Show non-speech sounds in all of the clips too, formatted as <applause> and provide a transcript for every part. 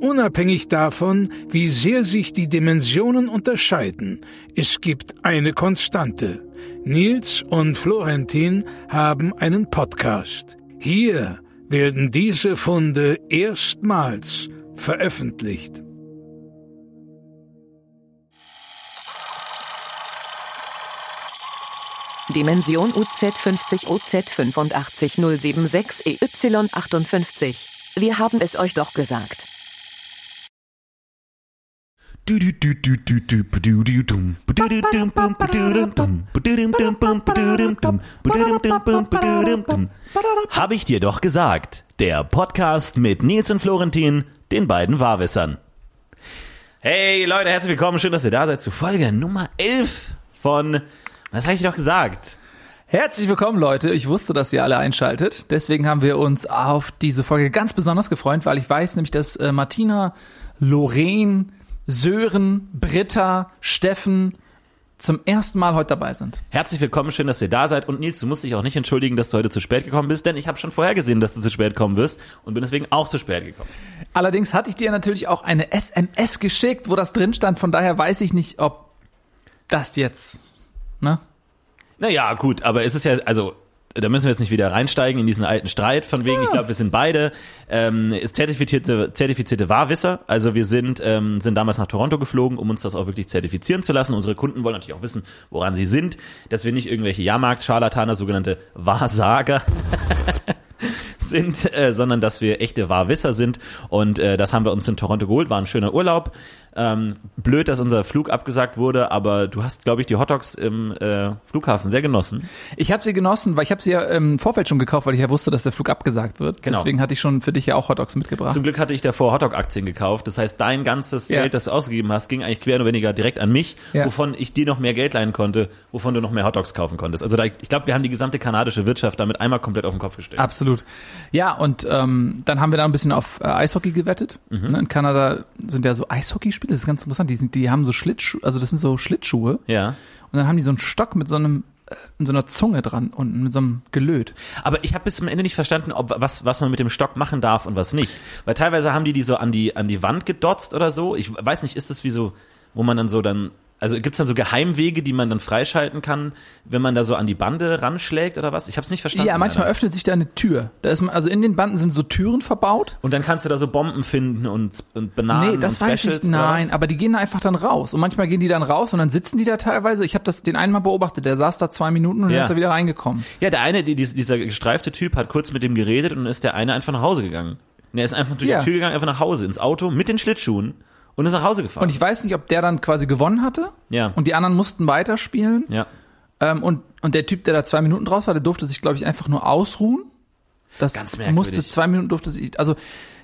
Unabhängig davon, wie sehr sich die Dimensionen unterscheiden, es gibt eine Konstante. Nils und Florentin haben einen Podcast. Hier werden diese Funde erstmals veröffentlicht. Dimension UZ50 OZ85076 EY58. Wir haben es euch doch gesagt. Habe ich dir doch gesagt. Der Podcast mit Nils und Florentin, den beiden Wahrwissern. Hey Leute, herzlich willkommen. Schön, dass ihr da seid zu Folge Nummer 11 von Was habe ich dir doch gesagt? Herzlich willkommen, Leute. Ich wusste, dass ihr alle einschaltet. Deswegen haben wir uns auf diese Folge ganz besonders gefreut, weil ich weiß nämlich, dass äh, Martina, Lorraine, Sören, Britta, Steffen zum ersten Mal heute dabei sind. Herzlich willkommen, schön, dass ihr da seid. Und Nils, du musst dich auch nicht entschuldigen, dass du heute zu spät gekommen bist, denn ich habe schon vorher gesehen, dass du zu spät kommen wirst und bin deswegen auch zu spät gekommen. Allerdings hatte ich dir natürlich auch eine SMS geschickt, wo das drin stand. Von daher weiß ich nicht, ob das jetzt, ne? Naja, gut, aber es ist ja, also da müssen wir jetzt nicht wieder reinsteigen in diesen alten Streit, von wegen, ich glaube, wir sind beide ähm, ist zertifizierte, zertifizierte Wahrwisser. Also wir sind, ähm, sind damals nach Toronto geflogen, um uns das auch wirklich zertifizieren zu lassen. Unsere Kunden wollen natürlich auch wissen, woran sie sind, dass wir nicht irgendwelche Jahrmarkt-Scharlataner, sogenannte Wahrsager <laughs> sind, äh, sondern dass wir echte Wahrwisser sind. Und äh, das haben wir uns in Toronto geholt, war ein schöner Urlaub. Ähm, blöd, dass unser Flug abgesagt wurde, aber du hast, glaube ich, die Hotdogs im äh, Flughafen sehr genossen. Ich habe sie genossen, weil ich habe sie ja im Vorfeld schon gekauft, weil ich ja wusste, dass der Flug abgesagt wird. Genau. Deswegen hatte ich schon für dich ja auch Hotdogs mitgebracht. Zum Glück hatte ich davor Hotdog-Aktien gekauft. Das heißt, dein ganzes Ja. Geld, das du ausgegeben hast, ging eigentlich quer und weniger direkt an mich, Ja. wovon ich dir noch mehr Geld leihen konnte, wovon du noch mehr Hotdogs kaufen konntest. Also da, ich glaube, wir haben die gesamte kanadische Wirtschaft damit einmal komplett auf den Kopf gestellt. Absolut. Ja, und ähm, dann haben wir da ein bisschen auf äh, Eishockey gewettet. Mhm. Ne, In Kanada sind ja so Eishockeyspiele, das ist ganz interessant. Die, sind, die haben so Schlittschuhe, also das sind so Schlittschuhe. Ja. Und dann haben die so einen Stock mit so einem, äh, mit so einer Zunge dran unten, mit so einem Gelöt. Aber ich habe bis zum Ende nicht verstanden, ob was was man mit dem Stock machen darf und was nicht. Weil teilweise haben die die so an die an die Wand gedotzt oder so. Ich weiß nicht, ist das wie so, wo man dann so dann also gibt's dann so Geheimwege, die man dann freischalten kann, wenn man da so an die Bande ranschlägt oder was? Ich habe es nicht verstanden. Ja, manchmal leider. öffnet sich da eine Tür. Da ist man, also in den Banden sind so Türen verbaut. Und dann kannst du da so Bomben finden und, und Bananen Nee, das und weiß Specials ich nein, aber die gehen da einfach dann raus. Und manchmal gehen die dann raus und dann sitzen die da teilweise. Ich habe das den einen mal beobachtet, der saß da zwei Minuten und Ja. dann ist er wieder reingekommen. Ja, der eine, die, dieser dieser gestreifte Typ, hat kurz mit dem geredet und dann ist der eine einfach nach Hause gegangen. Und er ist einfach durch Ja. die Tür gegangen, einfach nach Hause, ins Auto, mit den Schlittschuhen und ist nach Hause gefahren. Und ich weiß nicht, ob der dann quasi gewonnen hatte. Ja. Und die anderen mussten weiterspielen. ja. Ähm, und, und der Typ, der da zwei Minuten draus war, der durfte sich, glaube ich, einfach nur ausruhen. Das Ganz merkwürdig. musste zwei Minuten durfte sich, also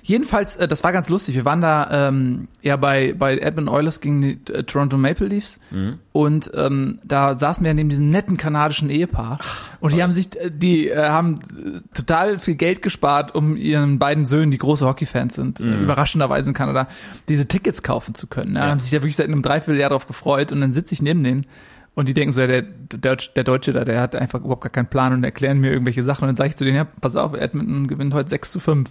jedenfalls, äh, das war ganz lustig. Wir waren da ähm, ja bei bei Edmund Oilers gegen die äh, Toronto Maple Leafs Mhm. und ähm, da saßen wir neben diesem netten kanadischen Ehepaar und die haben sich, äh, die äh, haben äh, total viel Geld gespart, um ihren beiden Söhnen, die große Hockeyfans sind, Mhm. überraschenderweise in Kanada, diese Tickets kaufen zu können. Ja, Haben sich ja wirklich seit einem Dreivierteljahr darauf gefreut und dann sitze ich neben denen und die denken so, ja, der, der, der Deutsche da, der hat einfach überhaupt gar keinen Plan und erklären mir irgendwelche Sachen. Und dann sage ich zu denen, ja, pass auf, Edmonton gewinnt heute 6 zu 5.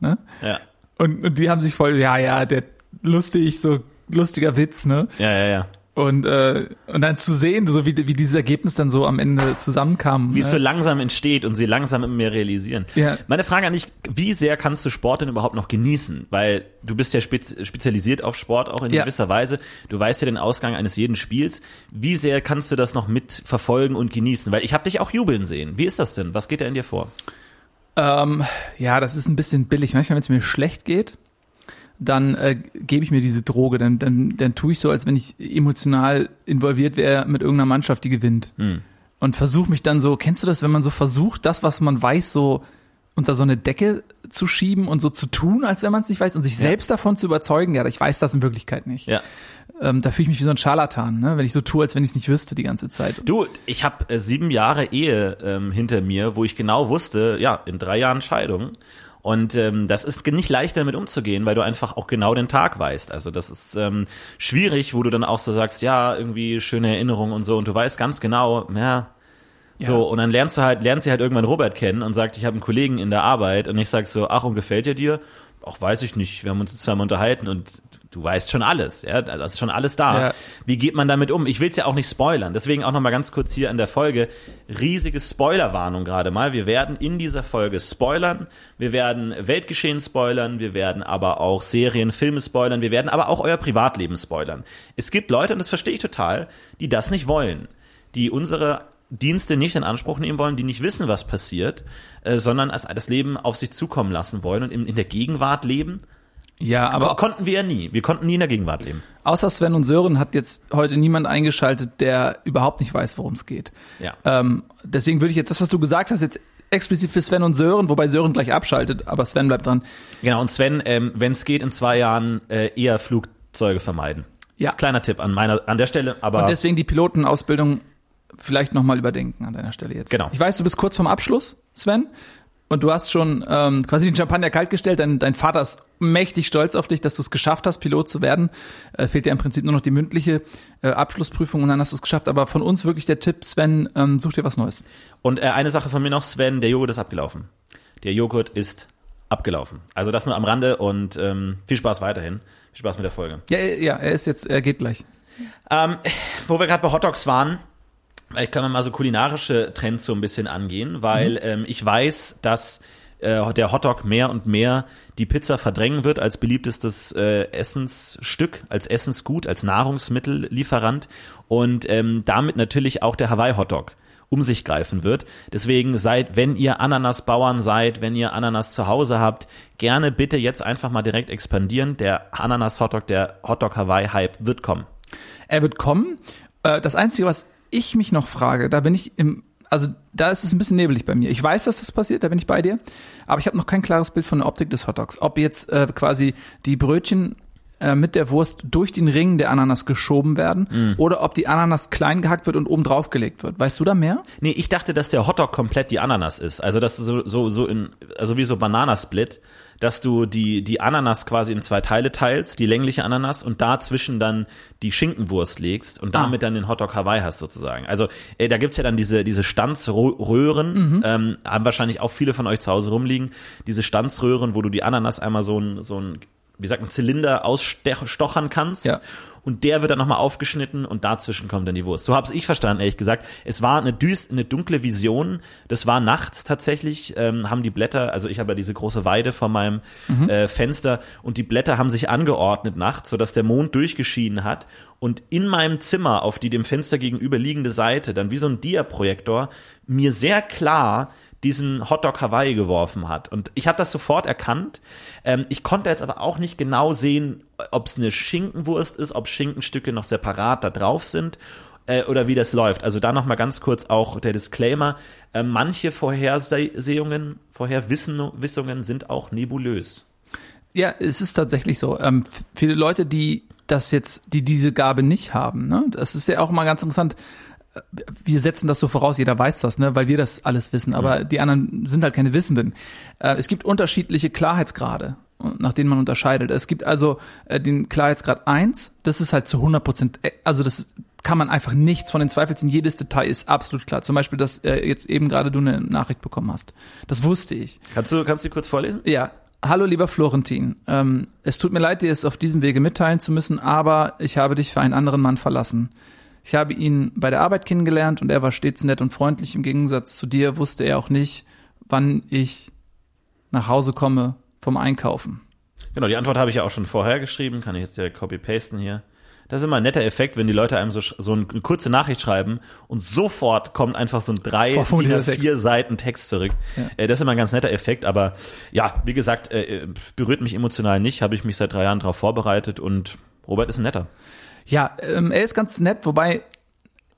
Ne? Ja. Und, und die haben sich voll, ja, ja, der lustig, so lustiger Witz, ne? Ja, ja, ja. Und, äh, und dann zu sehen, so wie, wie dieses Ergebnis dann so am Ende zusammenkam. Wie es so ne? langsam entsteht und sie langsam immer mehr realisieren. Ja. Meine Frage an dich, wie sehr kannst du Sport denn überhaupt noch genießen? Weil du bist ja spez spezialisiert auf Sport auch in Ja. gewisser Weise. Du weißt ja den Ausgang eines jeden Spiels. Wie sehr kannst du das noch mitverfolgen und genießen? Weil ich habe dich auch jubeln sehen. Wie ist das denn? Was geht da in dir vor? Ähm, ja, das ist ein bisschen billig. Manchmal, wenn es mir schlecht geht, dann äh, gebe ich mir diese Droge. Dann, dann, dann tue ich so, als wenn ich emotional involviert wäre mit irgendeiner Mannschaft, die gewinnt. Hm. Und versuche mich dann so, kennst du das, wenn man so versucht, das, was man weiß, so unter so eine Decke zu schieben und so zu tun, als wenn man es nicht weiß und sich selbst davon zu überzeugen, ja, ich weiß das in Wirklichkeit nicht. Ja. Ähm, da fühle ich mich wie so ein Scharlatan, ne? wenn ich so tue, als wenn ich es nicht wüsste die ganze Zeit. Du, ich habe äh, sieben Jahre Ehe ähm, hinter mir, wo ich genau wusste, ja, in drei Jahren Scheidung. Und ähm, das ist nicht leicht damit umzugehen, weil du einfach auch genau den Tag weißt. Also das ist ähm, schwierig, wo du dann auch so sagst, ja, irgendwie schöne Erinnerung und so. Und du weißt ganz genau, ja, Ja. so, und dann lernst du halt, lernst du halt irgendwann Robert kennen und sagt, ich habe einen Kollegen in der Arbeit und ich sag so, ach, und gefällt er dir? Auch weiß ich nicht, wir haben uns jetzt zweimal unterhalten und du weißt schon alles, ja, das ist schon alles da. Ja. Wie geht man damit um? Ich will es ja auch nicht spoilern, deswegen auch nochmal ganz kurz hier in der Folge, riesige Spoilerwarnung gerade mal. Wir werden in dieser Folge spoilern, wir werden Weltgeschehen spoilern, wir werden aber auch Serien, Filme spoilern, wir werden aber auch euer Privatleben spoilern. Es gibt Leute, und das verstehe ich total, die das nicht wollen, die unsere Dienste nicht in Anspruch nehmen wollen, die nicht wissen, was passiert, äh, sondern es- das Leben auf sich zukommen lassen wollen und in, in der Gegenwart leben. Ja, Aber aber konnten wir ja nie. Wir konnten nie in der Gegenwart leben. außer Sven und Sören hat jetzt heute niemand eingeschaltet, der überhaupt nicht weiß, worum es geht. Ja. Ähm, deswegen würde ich jetzt das, was du gesagt hast, jetzt explizit für Sven und Sören, wobei Sören gleich abschaltet, aber Sven bleibt dran. Genau, und Sven, ähm, wenn es geht, in zwei Jahren äh, eher Flugzeuge vermeiden. Ja. Kleiner Tipp an meiner an der Stelle, aber Und deswegen die Pilotenausbildung vielleicht nochmal überdenken an deiner Stelle jetzt. Genau. Ich weiß, du bist kurz vorm Abschluss, Sven. Und du hast schon ähm, quasi den Champagner kalt gestellt. Dein, dein Vater ist mächtig stolz auf dich, dass du es geschafft hast, Pilot zu werden. Äh, fehlt dir im Prinzip nur noch die mündliche äh, Abschlussprüfung und dann hast du es geschafft. Aber von uns wirklich der Tipp, Sven, ähm, such dir was Neues. und äh, eine Sache von mir noch, Sven, der Joghurt ist abgelaufen. Der Joghurt ist abgelaufen. Also das nur am Rande und ähm, viel Spaß weiterhin. Viel Spaß mit der Folge. Ja, äh, ja, er ist jetzt, er geht gleich. Ähm, wo wir gerade bei Hotdogs waren, vielleicht können wir mal so kulinarische Trends so ein bisschen angehen, weil ähm, ich weiß, dass äh, der Hotdog mehr und mehr die Pizza verdrängen wird als beliebtestes äh, Essensstück, als Essensgut, als Nahrungsmittellieferant und ähm, damit natürlich auch der Hawaii-Hotdog um sich greifen wird. Deswegen seid, wenn ihr Ananasbauern seid, wenn ihr Ananas zu Hause habt, gerne bitte jetzt einfach mal direkt expandieren. Der Ananas-Hotdog, der Hotdog-Hawaii-Hype wird kommen. Er wird kommen. Äh, Das Einzige, was ich mich noch frage, da bin ich im, also da ist es ein bisschen nebelig bei mir. Ich weiß, dass das passiert, da bin ich bei dir, aber ich habe noch kein klares Bild von der Optik des Hotdogs. Ob jetzt äh, quasi die Brötchen äh, mit der Wurst durch den Ring der Ananas geschoben werden oder ob die Ananas klein gehackt wird und oben drauf gelegt wird. Weißt du da mehr? Nee, ich dachte, dass der Hotdog komplett die Ananas ist. Also das ist so so so in also wie so Bananasplit, dass du die die Ananas quasi in zwei Teile teilst, die längliche Ananas und dazwischen dann die Schinkenwurst legst und damit dann den Hotdog Hawaii hast sozusagen. Also äh, da gibt's ja dann diese diese Stanzröhren, ähm, haben wahrscheinlich auch viele von euch zu Hause rumliegen, diese Stanzröhren, wo du die Ananas einmal so ein so ein wie sagt man, Zylinder ausstochern kannst. Ja. Und der wird dann nochmal aufgeschnitten und dazwischen kommt dann die Wurst. So habe ich verstanden, ehrlich gesagt. Es war eine düst, eine dunkle Vision. Das war nachts tatsächlich, ähm, haben die Blätter, also ich habe ja diese große Weide vor meinem äh, Fenster und die Blätter haben sich angeordnet nachts, sodass der Mond durchgeschienen hat. Und in meinem Zimmer auf die dem Fenster gegenüber liegende Seite, dann wie so ein Dia-Projektor, mir sehr klar diesen Hotdog Hawaii geworfen hat. Und ich habe das sofort erkannt. Ähm, ich konnte jetzt aber auch nicht genau sehen, ob es eine Schinkenwurst ist, ob Schinkenstücke noch separat da drauf sind äh, oder wie das läuft. Also da nochmal ganz kurz auch der Disclaimer. Äh, manche Vorhersehungen, Vorherwissungen sind auch nebulös. Ja, es ist tatsächlich so. Ähm, viele Leute, die das jetzt, die diese Gabe nicht haben, ne, das ist ja auch mal ganz interessant. Wir setzen das so voraus, jeder weiß das, ne, weil wir das alles wissen, aber die anderen sind halt keine Wissenden. Äh, es gibt unterschiedliche Klarheitsgrade, nach denen man unterscheidet. Es gibt also äh, den Klarheitsgrad 1, das ist halt zu 100 Prozent, äh, also das kann man einfach nichts von den Zweifel ziehen. Jedes Detail ist absolut klar. Zum Beispiel, dass jetzt eben gerade du eine Nachricht bekommen hast. Das wusste ich. Kannst du, kannst du kurz vorlesen? Ja, hallo lieber Florentin. Ähm, es tut mir leid, dir es auf diesem Wege mitteilen zu müssen, aber ich habe dich für einen anderen Mann verlassen. Ich habe ihn bei der Arbeit kennengelernt und er war stets nett und freundlich. Im Gegensatz zu dir wusste er auch nicht, wann ich nach Hause komme vom Einkaufen. Genau, die Antwort habe ich ja auch schon vorher geschrieben. Kann ich jetzt direkt copy-pasten hier. Das ist immer ein netter Effekt, wenn die Leute einem so, so eine kurze Nachricht schreiben und sofort kommt einfach so ein drei, DIN A4 Text. Seiten Text zurück. Äh, Das ist immer ein ganz netter Effekt, aber ja, wie gesagt, äh, äh, berührt mich emotional nicht, habe ich mich seit drei Jahren darauf vorbereitet und Robert ist ein netter. Ja, ähm, er ist ganz nett, wobei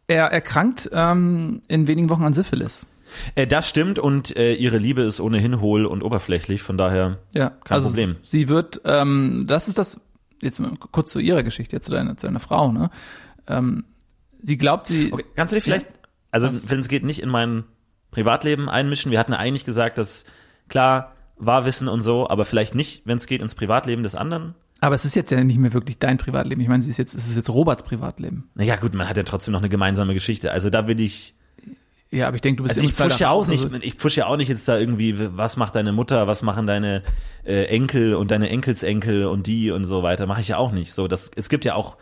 er erkrankt ähm, in wenigen Wochen an Syphilis. Äh, das stimmt und äh, ihre Liebe ist ohnehin hohl und oberflächlich, von daher Ja, kein also Problem. Sie wird, ähm, das ist das, jetzt mal kurz zu ihrer Geschichte, jetzt zu deiner, zu deiner Frau, ne? Ähm, sie glaubt, sie, Okay, kannst du dich vielleicht, also wenn es geht, nicht in mein Privatleben einmischen? Wir hatten eigentlich gesagt, dass klar, Wahrwissen und so, aber vielleicht nicht, wenn es geht, ins Privatleben des anderen. Aber es ist jetzt ja nicht mehr wirklich dein Privatleben. Ich meine, sie ist jetzt, es ist jetzt Roberts Privatleben. Naja, gut, man hat ja trotzdem noch eine gemeinsame Geschichte. Also da will ich, Ja, aber ich denke, du bist also ich pushe ja auch nicht, also- ich pushe ja auch nicht jetzt da irgendwie, was macht deine Mutter, was machen deine äh, Enkel und deine Enkelsenkel und die und so weiter, mache ich ja auch nicht. So, das, es gibt ja auch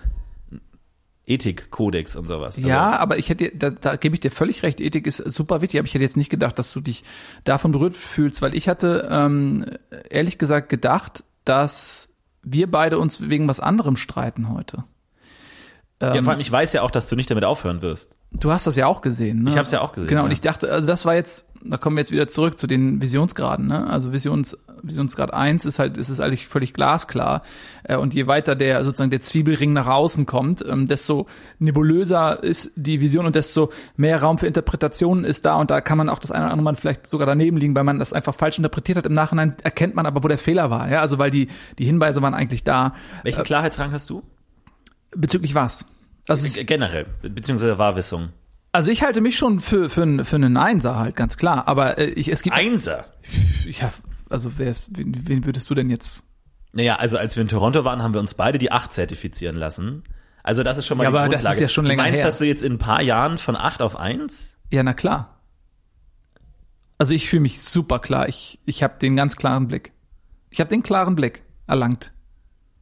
Ethikkodex und sowas. Also, Ja, aber ich hätte, da, da gebe ich dir völlig recht, Ethik ist super wichtig, aber ich hätte jetzt nicht gedacht, dass du dich davon berührt fühlst, weil ich hatte ähm, ehrlich gesagt gedacht, dass wir beide uns wegen was anderem streiten heute. ja, Ähm, vor allem, ich weiß ja auch, dass du nicht damit aufhören wirst. Du hast das ja auch gesehen, ne? Ich hab's ja auch gesehen, Genau, und ja. ich dachte, also das war jetzt, da kommen wir jetzt wieder zurück zu den Visionsgraden, ne? Also Visions, Visionsgrad 1 ist halt, ist es eigentlich völlig glasklar. Äh, Und je weiter der sozusagen der Zwiebelring nach außen kommt, ähm, desto nebulöser ist die Vision und desto mehr Raum für Interpretationen ist da. Und da kann man auch das eine oder andere Mal vielleicht sogar daneben liegen, weil man das einfach falsch interpretiert hat. Im Nachhinein erkennt man aber, wo der Fehler war. Ja, also weil die, die Hinweise waren eigentlich da. Welchen Klarheitsrang hast du? Bezüglich was? Also Generell, be- beziehungsweise Wahrwissung. Also ich halte mich schon für für, für einen Einser halt, ganz klar. Aber äh, ich, es gibt Einser. ja, also wer ist, wen, wen würdest du denn jetzt? Naja, also als wir in Toronto waren, haben wir uns beide die 8 zertifizieren lassen. Also das ist schon mal Ja, die aber das Grundlage. ist ja schon länger du meinst, her. dass du jetzt in ein paar Jahren von 8 auf 1? Ja, na klar. Also ich fühle mich super klar. Ich ich habe den ganz klaren Blick. Ich habe den klaren Blick erlangt.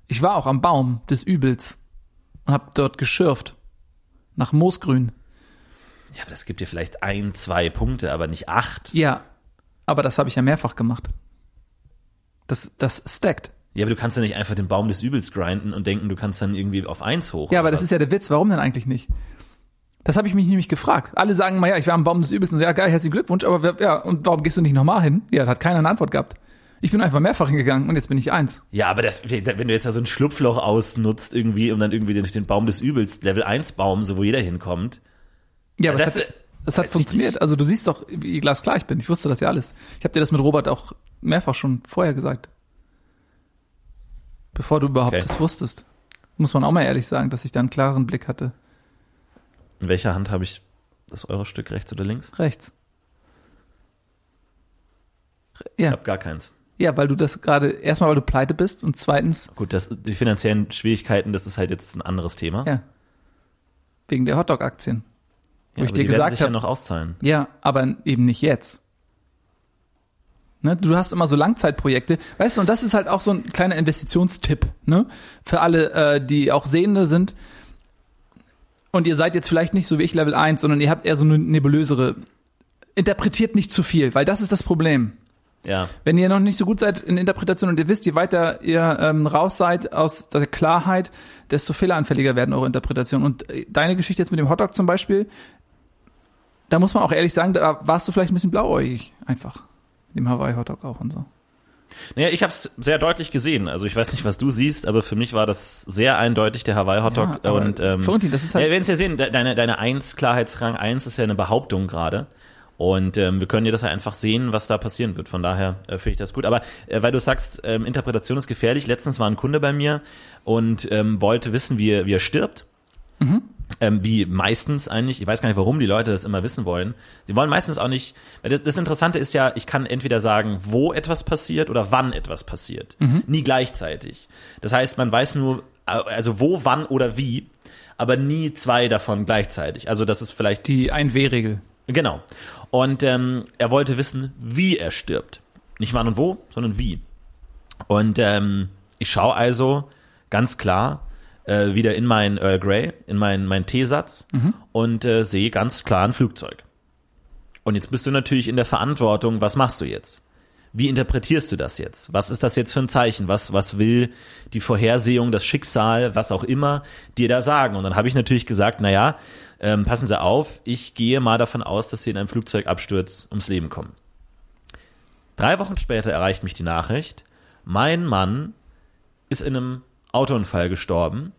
Ich war auch am Baum des Übels und habe dort geschürft nach Moosgrün. Ja, aber das gibt dir vielleicht ein, zwei Punkte, aber nicht acht. Ja, aber das habe ich ja mehrfach gemacht. Das das stackt. Ja, aber du kannst ja nicht einfach den Baum des Übels grinden und denken, du kannst dann irgendwie auf 1 hoch. Ja, aber das was? ist ja der Witz. Warum denn eigentlich nicht? Das habe ich mich nämlich gefragt. Alle sagen mal, ja, ich war am Baum des Übels und so, ja, geil, herzlichen Glückwunsch, aber ja, und warum gehst du nicht nochmal hin? Ja, da hat keiner eine Antwort gehabt. Ich bin einfach mehrfach hingegangen und jetzt bin ich eins. Ja, aber das, wenn du jetzt da so ein Schlupfloch ausnutzt irgendwie, um dann irgendwie durch den Baum des Übels, Level 1 Baum, so wo jeder hinkommt. Ja, aber das, es hat, es hat ich funktioniert. Also du siehst doch, wie glasklar ich bin. Ich wusste das ja alles. Ich habe dir das mit Robert auch mehrfach schon vorher gesagt. Bevor du überhaupt Okay. das wusstest. Muss man auch mal ehrlich sagen, dass ich da einen klaren Blick hatte. In welcher Hand habe ich das Euro-Stück, rechts oder links? Rechts. Ich Ja, habe gar keins. ja, weil du das gerade, erstmal, weil du pleite bist und zweitens, Gut, das, die finanziellen Schwierigkeiten, das ist halt jetzt ein anderes Thema. ja, wegen der Hotdog-Aktien. Wo Ja, ich dir die werden gesagt sich ja noch auszahlen. Ja, aber eben nicht jetzt. Ne, du hast immer so Langzeitprojekte, weißt du, und das ist halt auch so ein kleiner Investitionstipp, ne? Für alle, äh, die auch Sehende sind. Und ihr seid jetzt vielleicht nicht so wie ich Level 1, sondern ihr habt eher so eine nebulösere. Interpretiert nicht zu viel, weil das ist das Problem. Ja. Wenn ihr noch nicht so gut seid in Interpretation und ihr wisst, je weiter ihr ähm, raus seid aus der Klarheit, desto fehleranfälliger werden eure Interpretationen. Und äh, deine Geschichte jetzt mit dem Hotdog zum Beispiel, da muss man auch ehrlich sagen, da warst du vielleicht ein bisschen blauäugig, einfach. Dem Hawaii-Hotdog auch und so. Naja, ich habe es sehr deutlich gesehen. Also ich weiß nicht, was du siehst, aber für mich war das sehr eindeutig der Hawaii-Hotdog. Ja, aber und ähm, Florentin, das ist halt- ja, wir werden es ja sehen, de- deine, deine 1, Klarheitsrang 1 ist ja eine Behauptung gerade. Und ähm, wir können dir das ja einfach sehen, was da passieren wird. Von daher äh, finde ich das gut. Aber äh, weil du sagst, ähm, Interpretation ist gefährlich. Letztens war ein Kunde bei mir und ähm, wollte wissen, wie er, wie er stirbt. Ähm, wie meistens eigentlich, ich weiß gar nicht, warum die Leute das immer wissen wollen. Sie wollen meistens auch nicht, das, das Interessante ist ja, ich kann entweder sagen, wo etwas passiert oder wann etwas passiert. Nie gleichzeitig. Das heißt, man weiß nur, also wo, wann oder wie, aber nie zwei davon gleichzeitig. Also das ist vielleicht Die 1W-Regel. Genau. Und ähm, er wollte wissen, wie er stirbt. Nicht wann und wo, sondern wie. Und ähm, ich schaue also ganz klar äh, wieder in meinen Earl Grey, in meinen, meinen Teesatz und äh, sehe ganz klar ein Flugzeug. Und jetzt bist du natürlich in der Verantwortung, was machst du jetzt? Wie interpretierst du das jetzt? Was ist das jetzt für ein Zeichen? Was, was will die Vorhersehung, das Schicksal, was auch immer, dir da sagen? Und dann habe ich natürlich gesagt, na ja, ähm, passen Sie auf, ich gehe mal davon aus, dass Sie in einem Flugzeugabsturz ums Leben kommen. Drei Wochen später erreicht mich die Nachricht, mein Mann ist in einem Autounfall gestorben.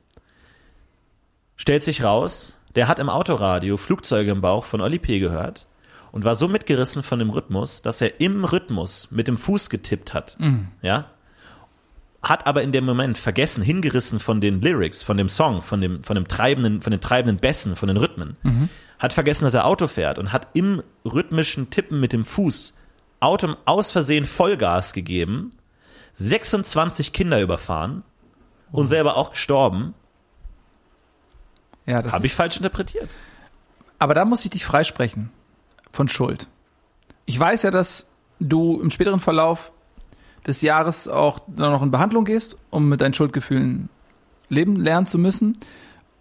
Stellt sich raus, der hat im Autoradio Flugzeuge im Bauch von Oli P. gehört und war so mitgerissen von dem Rhythmus, dass er im Rhythmus mit dem Fuß getippt hat. Ja. Hat aber in dem Moment vergessen, hingerissen von den Lyrics, von dem Song, von dem, von dem treibenden, von den treibenden Bässen, von den Rhythmen. Hat vergessen, dass er Auto fährt und hat im rhythmischen Tippen mit dem Fuß Auto aus Versehen Vollgas gegeben, 26 Kinder überfahren und selber auch gestorben. Ja, das Habe ich falsch interpretiert. Aber da muss ich dich freisprechen von Schuld. Ich weiß ja, dass du im späteren Verlauf des Jahres auch dann noch in Behandlung gehst, um mit deinen Schuldgefühlen leben lernen zu müssen.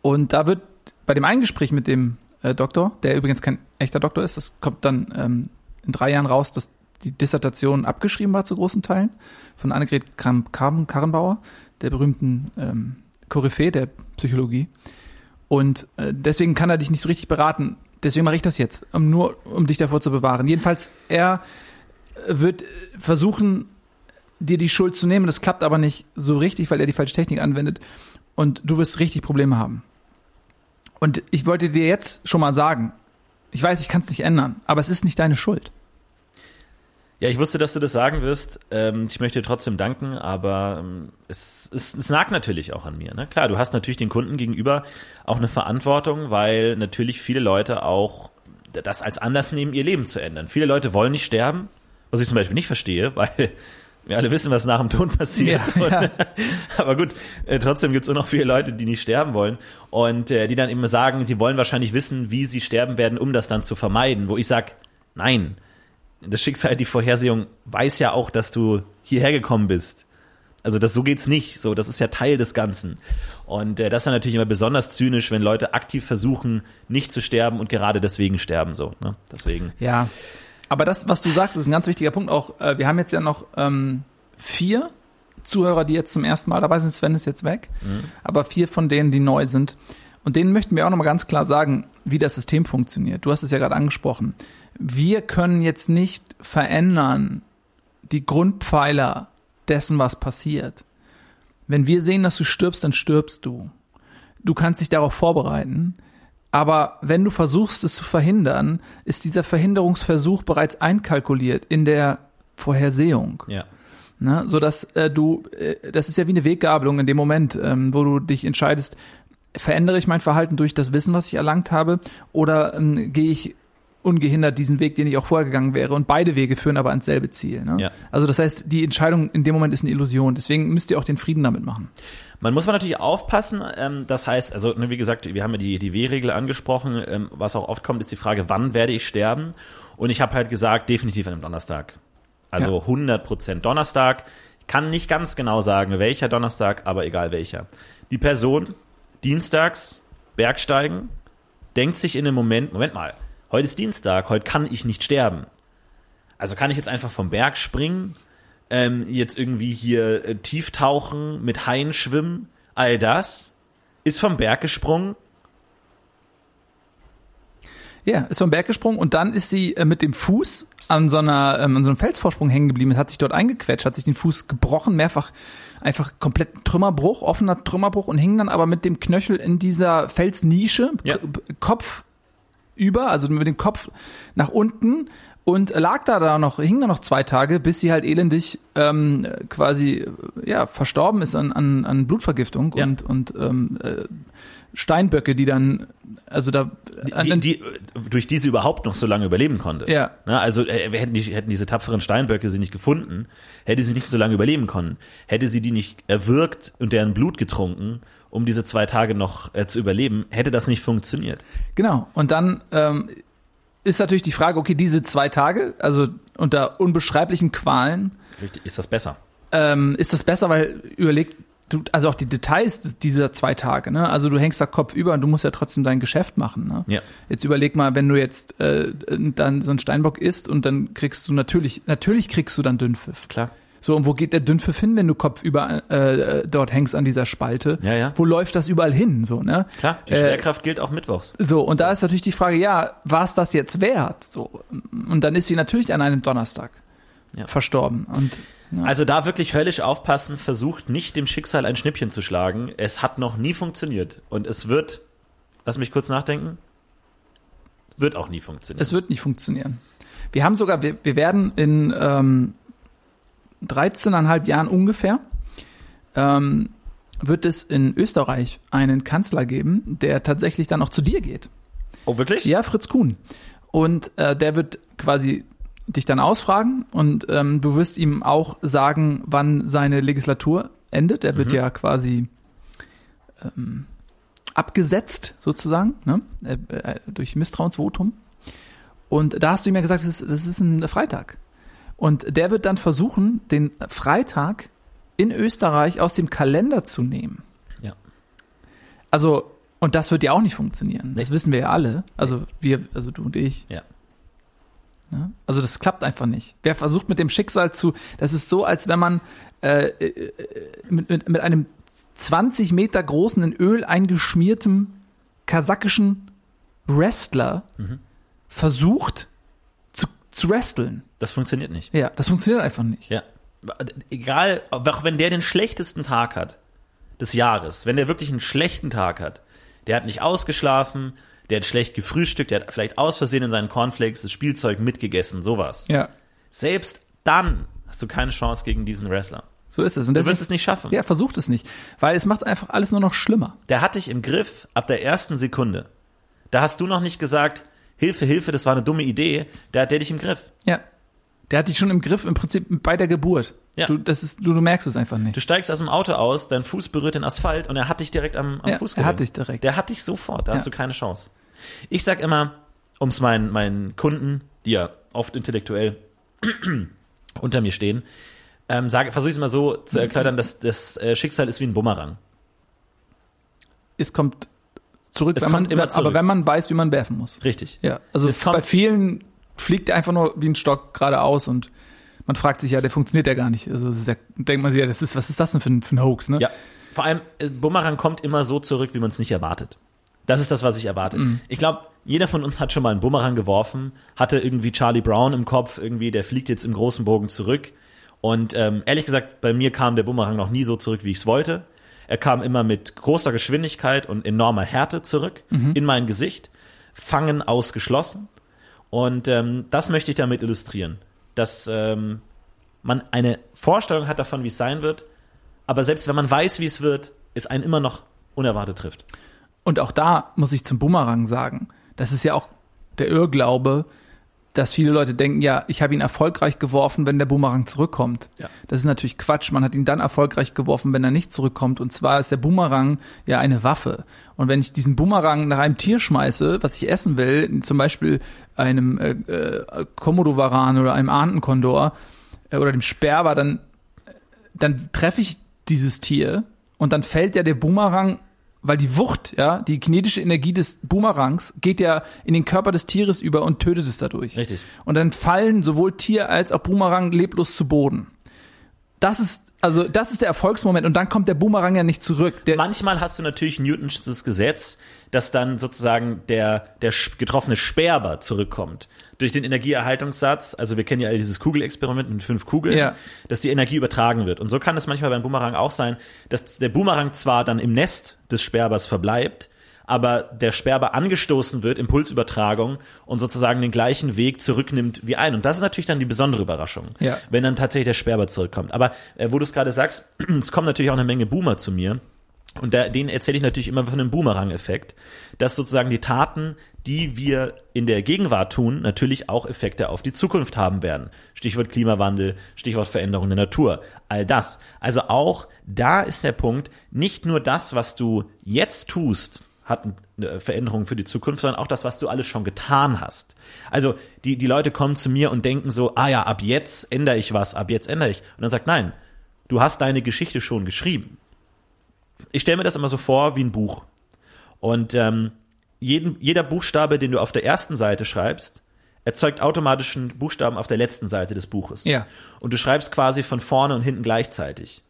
Und da wird bei dem einen Gespräch mit dem äh, Doktor, der übrigens kein echter Doktor ist, das kommt dann ähm, in drei Jahren raus, dass die Dissertation abgeschrieben war zu großen Teilen von Annegret Kramp-Karrenbauer, der berühmten ähm, Koryphäe der Psychologie. Und äh, deswegen kann er dich nicht so richtig beraten. Deswegen mache ich das jetzt, um, nur um dich davor zu bewahren. Jedenfalls, er äh, wird äh, versuchen, dir die Schuld zu nehmen. Das klappt aber nicht so richtig, weil er die falsche Technik anwendet. Und du wirst richtig Probleme haben. Und ich wollte dir jetzt schon mal sagen, ich weiß, ich kann es nicht ändern, aber es ist nicht deine Schuld. Ja, ich wusste, dass du das sagen wirst. Ähm, ich möchte dir trotzdem danken, aber ähm, es, es, es nagt natürlich auch an mir. Ne? Klar, du hast natürlich den Kunden gegenüber auch eine Verantwortung, weil natürlich viele Leute auch das als Anlass nehmen, ihr Leben zu ändern. Viele Leute wollen nicht sterben, was ich zum Beispiel nicht verstehe, <laughs> weil wir alle wissen, was nach dem Tod passiert. Ja, ja. <laughs> Aber gut, äh, trotzdem gibt es auch noch viele Leute, die nicht sterben wollen und äh, die dann immer sagen, sie wollen wahrscheinlich wissen, wie sie sterben werden, um das dann zu vermeiden. Wo ich sage, nein, das Schicksal, die Vorhersehung weiß ja auch, dass du hierher gekommen bist. Also das so geht's nicht. So, das ist ja Teil des Ganzen. Und äh, das ist dann natürlich immer besonders zynisch, wenn Leute aktiv versuchen, nicht zu sterben und gerade deswegen sterben. So, ne? Deswegen. Ja, aber das, was du sagst, ist ein ganz wichtiger Punkt. Auch äh, wir haben jetzt ja noch ähm, vier Zuhörer, die jetzt zum ersten Mal dabei sind. Sven ist jetzt weg, aber vier von denen, die neu sind. Und denen möchten wir auch nochmal ganz klar sagen, wie das System funktioniert. Du hast es ja gerade angesprochen. Wir können jetzt nicht verändern die Grundpfeiler dessen, was passiert. Wenn wir sehen, dass du stirbst, dann stirbst du. Du kannst dich darauf vorbereiten. Aber wenn du versuchst, es zu verhindern, ist dieser Verhinderungsversuch bereits einkalkuliert in der Vorhersehung. Ja. Ne? So dass äh, du, äh, das ist ja wie eine Weggabelung in dem Moment, ähm, wo du dich entscheidest, verändere ich mein Verhalten durch das Wissen, was ich erlangt habe, oder ähm, gehe ich ungehindert diesen Weg, den ich auch vorher gegangen wäre. Und beide Wege führen aber ans selbe Ziel. Ne? Ja. Also das heißt, die Entscheidung in dem Moment ist eine Illusion. Deswegen müsst ihr auch den Frieden damit machen. Man muss man natürlich aufpassen. Ähm, das heißt, also ne, wie gesagt, wir haben ja die, die W-Regel angesprochen. Ähm, was auch oft kommt, ist die Frage, wann werde ich sterben? Und ich habe halt gesagt, definitiv an einem Donnerstag. Also Ja. 100 Prozent Donnerstag. Ich kann nicht ganz genau sagen, welcher Donnerstag, aber egal welcher. Die Person dienstags Bergsteigen denkt sich in dem Moment, Moment mal, heute ist Dienstag, heute kann ich nicht sterben. Also kann ich jetzt einfach vom Berg springen, ähm, jetzt irgendwie hier äh, tief tauchen, mit Haien schwimmen, all das, ist vom Berg gesprungen. Ja, ist vom Berg gesprungen und dann ist sie äh, mit dem Fuß an so einer ähm, an so einem Felsvorsprung hängen geblieben, hat sich dort eingequetscht, hat sich den Fuß gebrochen, mehrfach einfach komplett Trümmerbruch, offener Trümmerbruch und hing dann aber mit dem Knöchel in dieser Felsnische, Ja. Kopf über, also mit dem Kopf nach unten und lag da da noch, hing da noch zwei Tage, bis sie halt elendig ähm, quasi ja verstorben ist an, an, an Blutvergiftung Ja. und und ähm, äh, Steinböcke, die dann also da Die, die, durch die sie überhaupt noch so lange überleben konnte. Ja. Na, also äh, hätten, die, hätten diese tapferen Steinböcke sie nicht gefunden, hätte sie nicht so lange überleben können, hätte sie die nicht erwürgt und deren Blut getrunken, um diese zwei Tage noch äh, zu überleben, hätte das nicht funktioniert. Genau. Und dann ähm, ist natürlich die Frage, okay, diese zwei Tage, also unter unbeschreiblichen Qualen, Richtig, ist das besser? ähm, ist das besser, weil überlegt, du, also auch die Details dieser zwei Tage, ne? Also du hängst da Kopf über und du musst ja trotzdem dein Geschäft machen, ne? Ja. Jetzt überleg mal, wenn du jetzt äh, dann so einen Steinbock isst und dann kriegst du natürlich, natürlich kriegst du dann Dünnpfiff. Klar. So, und wo geht der Dünnpfiff hin, wenn du Kopf über äh, dort hängst an dieser Spalte? Ja, ja. Wo läuft das überall hin? So, ne? Klar, die Äh, Schwerkraft gilt auch mittwochs. So, und da ist natürlich die Frage, ja, war es das jetzt wert? So, und dann ist sie natürlich an einem Donnerstag Ja. verstorben. Und ja, Also da wirklich höllisch aufpassen, versucht nicht dem Schicksal ein Schnippchen zu schlagen. Es hat noch nie funktioniert. Und es wird, lass mich kurz nachdenken, Wird auch nie funktionieren. Es wird nicht funktionieren. Wir haben sogar, wir, wir werden in ähm, 13,5 Jahren ungefähr, ähm, wird es in Österreich einen Kanzler geben, der tatsächlich dann auch zu dir geht. oh, wirklich? Ja, Fritz Kuhn. Und äh, der wird quasi dich dann ausfragen und ähm, du wirst ihm auch sagen, wann seine Legislatur endet. Er wird ja quasi ähm, abgesetzt sozusagen ne? äh, äh, durch Misstrauensvotum. Und da hast du ihm ja gesagt, das ist, das ist ein Freitag. Und der wird dann versuchen, den Freitag in Österreich aus dem Kalender zu nehmen. Ja. Also, und das wird ja auch nicht funktionieren. Das Nee. wissen wir ja alle. Also wir, also du und ich. Ja. Ne? Also das klappt einfach nicht. Wer versucht mit dem Schicksal zu, das ist so, als wenn man äh, äh, mit, mit, mit einem 20 Meter großen, in Öl eingeschmiertem kasachischen Wrestler versucht zu, zu wresteln. Das funktioniert nicht. Ja, das funktioniert einfach nicht. Ja. Egal, auch wenn der den schlechtesten Tag hat des Jahres, wenn der wirklich einen schlechten Tag hat, der hat nicht ausgeschlafen, der hat schlecht gefrühstückt, der hat vielleicht aus Versehen in seinen Cornflakes das Spielzeug mitgegessen, sowas. Ja, Selbst dann hast du keine Chance gegen diesen Wrestler. so ist es. Und Du deswegen, wirst es nicht schaffen. ja, versucht es nicht, weil es macht einfach alles nur noch schlimmer. Der hat dich im Griff ab der ersten Sekunde. Da hast du noch nicht gesagt, Hilfe, Hilfe, das war eine dumme Idee. Da hat der dich im Griff. Ja, der hat dich schon im Griff im Prinzip bei der Geburt. Ja. Du, das ist, du, du merkst es einfach nicht. Du steigst aus dem Auto aus, dein Fuß berührt den Asphalt und er hat dich direkt am, am Ja, Fuß er hat dich direkt. Der hat dich sofort, da hast Ja. du keine Chance. Ich sag immer, um es meinen, meinen Kunden, die ja oft intellektuell <clears throat> unter mir stehen, ähm, versuche ich es mal so zu erklären, dass das äh, Schicksal ist wie ein Bumerang. es kommt zurück, Es wenn kommt man, immer zurück. aber wenn man weiß, wie man werfen muss. Richtig. Ja, also Es kommt- bei vielen fliegt einfach nur wie ein Stock geradeaus und man fragt sich ja, der funktioniert ja gar nicht. Also das ist ja, denkt man sich ja, das ist, was ist das denn für ein, für ein Hoax, ne? Ja, vor allem, äh, Bumerang kommt immer so zurück, wie man es nicht erwartet. Das ist das, was ich erwarte. Mhm. Ich glaube, jeder von uns hat schon mal einen Bumerang geworfen, hatte irgendwie Charlie Brown im Kopf, irgendwie, der fliegt jetzt im großen Bogen zurück. Und ähm, ehrlich gesagt, bei mir kam der Bumerang noch nie so zurück, wie ich es wollte. Er kam immer mit großer Geschwindigkeit und enormer Härte zurück Mhm. in mein Gesicht. Fangen ausgeschlossen. Und ähm, das möchte ich damit illustrieren, dass ähm, man eine Vorstellung hat davon, wie es sein wird, aber selbst wenn man weiß, wie es wird, es einen immer noch unerwartet trifft. Und auch da muss ich zum Bumerang sagen, das ist ja auch der Irrglaube, dass viele Leute denken, ja, ich habe ihn erfolgreich geworfen, wenn der Bumerang zurückkommt. Ja. Das ist natürlich Quatsch. Man hat ihn dann erfolgreich geworfen, wenn er nicht zurückkommt. Und zwar ist der Bumerang ja eine Waffe. Und wenn ich diesen Bumerang nach einem Tier schmeiße, was ich essen will, zum Beispiel einem äh, äh, Komodowaran oder einem Ahnenkondor äh, oder dem Sperber, dann, dann treffe ich dieses Tier und dann fällt ja der Bumerang weil die Wucht, ja, die kinetische Energie des Boomerangs geht ja in den Körper des Tieres über und tötet es dadurch. Richtig. Und dann fallen sowohl Tier als auch Boomerang leblos zu Boden. Das ist, also, das ist der Erfolgsmoment und dann kommt der Boomerang ja nicht zurück. Der, Manchmal hast du natürlich Newtons Gesetz, dass dann sozusagen der, der getroffene Sperber zurückkommt. Durch den Energieerhaltungssatz, also wir kennen ja all dieses Kugelexperiment mit fünf Kugeln, Ja. dass die Energie übertragen wird. Und so kann es manchmal beim Boomerang auch sein, dass der Boomerang zwar dann im Nest des Sperbers verbleibt, aber der Sperber angestoßen wird, Impulsübertragung und sozusagen den gleichen Weg zurücknimmt wie ein. Und das ist natürlich dann die besondere Überraschung, Ja. wenn dann tatsächlich der Sperber zurückkommt. Aber äh, wo du es gerade sagst, <clears throat> es kommen natürlich auch eine Menge Boomer zu mir. Und da, denen erzähle ich natürlich immer von einem Boomerang-Effekt, dass sozusagen die Taten, die wir in der Gegenwart tun, natürlich auch Effekte auf die Zukunft haben werden. Stichwort Klimawandel, Stichwort Veränderung der Natur, all das. Also auch da ist der Punkt, nicht nur das, was du jetzt tust, hat eine Veränderung für die Zukunft, sondern auch das, was du alles schon getan hast. Also die, die Leute kommen zu mir und denken so, ah ja, ab jetzt ändere ich was, ab jetzt ändere ich. Und dann sagt, nein, du hast deine Geschichte schon geschrieben ich stelle mir das immer so vor wie ein Buch. Und ähm, jeden, jeder Buchstabe, den du auf der ersten Seite schreibst, erzeugt automatisch einen Buchstaben auf der letzten Seite des Buches. Ja. Und du schreibst quasi von vorne und hinten gleichzeitig.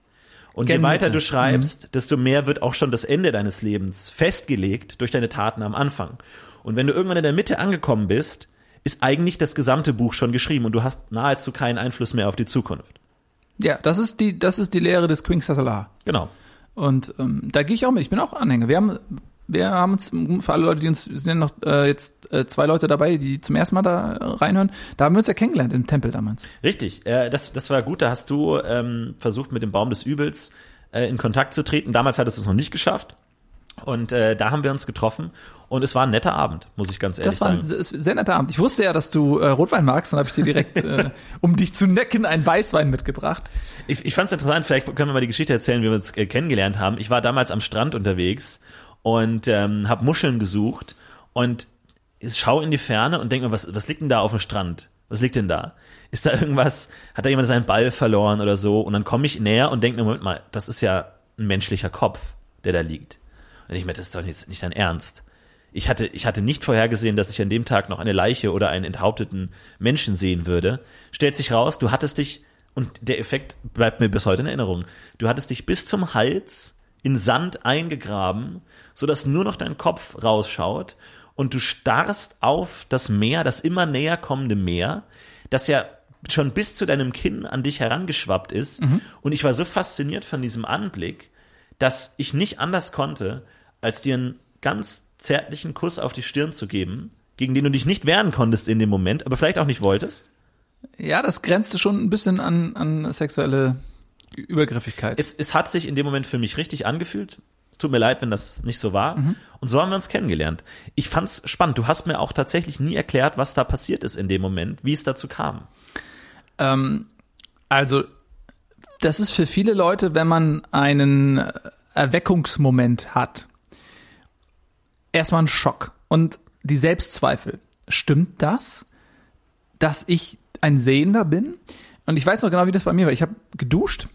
Und je Gen weiter Mitte. du schreibst, desto mehr wird auch schon das Ende deines Lebens festgelegt durch deine Taten am Anfang. Und wenn du irgendwann in der Mitte angekommen bist, ist eigentlich das gesamte Buch schon geschrieben und du hast nahezu keinen Einfluss mehr auf die Zukunft. ja, das ist die, das ist die Lehre des King Sasalar. Genau. Und ähm, da gehe ich auch mit. Ich bin auch Anhänger. Wir haben wir haben uns, für alle Leute, die uns, sind ja noch äh, jetzt äh, zwei Leute dabei, die zum ersten Mal da äh, reinhören, da haben wir uns ja kennengelernt im Tempel damals. Richtig, äh, das, das war gut. Da hast du ähm, versucht, mit dem Baum des Übels äh, in Kontakt zu treten. Damals hattest du es noch nicht geschafft. Und äh, da haben wir uns getroffen und es war ein netter Abend, muss ich ganz ehrlich Das war ein sagen. se- sehr netter Abend. Ich wusste ja, dass du äh, Rotwein magst, dann habe ich dir direkt, <laughs> äh, um dich zu necken, einen Weißwein mitgebracht. Ich, ich fand es interessant, vielleicht können wir mal die Geschichte erzählen, wie wir uns äh, kennengelernt haben. Ich war damals am Strand unterwegs und ähm, habe Muscheln gesucht und ich schau in die Ferne und denke mir, was, was liegt denn da auf dem Strand? Was liegt denn da? Ist da irgendwas, hat da jemand seinen Ball verloren oder so? Und dann komme ich näher und denke mir, Moment mal, das ist ja ein menschlicher Kopf, der da liegt. Und ich mir, das ist doch nicht, nicht dein Ernst. Ich hatte, ich hatte nicht vorhergesehen, dass ich an dem Tag noch eine Leiche oder einen enthaupteten Menschen sehen würde. Stellt sich raus, du hattest dich, und der Effekt bleibt mir bis heute in Erinnerung, du hattest dich bis zum Hals in Sand eingegraben, sodass nur noch dein Kopf rausschaut und du starrst auf das Meer, das immer näher kommende Meer, das ja schon bis zu deinem Kinn an dich herangeschwappt ist. Und ich war so fasziniert von diesem Anblick, dass ich nicht anders konnte, als dir einen ganz zärtlichen Kuss auf die Stirn zu geben, gegen den du dich nicht wehren konntest in dem Moment, aber vielleicht auch nicht wolltest. Ja, das grenzte schon ein bisschen an, an sexuelle Übergriffigkeit. Es, es hat sich in dem Moment für mich richtig angefühlt. Es tut mir leid, wenn das nicht so war. Und so haben wir uns kennengelernt. Ich fand's spannend. Du hast mir auch tatsächlich nie erklärt, was da passiert ist in dem Moment, wie es dazu kam. Ähm, also, das ist für viele Leute, wenn man einen Erweckungsmoment hat, erstmal ein Schock. Und die Selbstzweifel. Stimmt das, dass ich ein Sehender bin? Und ich weiß noch genau, wie das bei mir war. Ich habe geduscht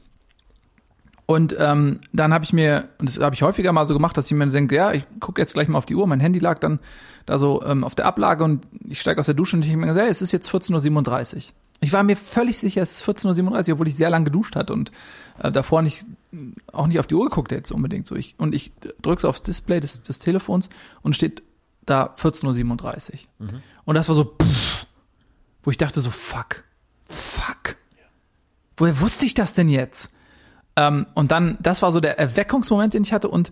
und ähm, dann habe ich mir, und das habe ich häufiger mal so gemacht, dass ich mir denke, ja, ich gucke jetzt gleich mal auf die Uhr. Mein Handy lag dann da so ähm, auf der Ablage und ich steige aus der Dusche und ich denke mir, hey, es ist jetzt 14.37 Uhr. Ich war mir völlig sicher, es ist 14.37 Uhr, obwohl ich sehr lang geduscht hatte und äh, davor nicht auch nicht auf die Uhr geguckt hätte unbedingt so. Ich, und ich drücke so aufs Display des, des Telefons und steht da 14.37 Uhr. Und das war so, pff, wo ich dachte so, fuck, fuck. Woher wusste ich das denn jetzt? Ähm, und dann, das war so der Erweckungsmoment, den ich hatte. Und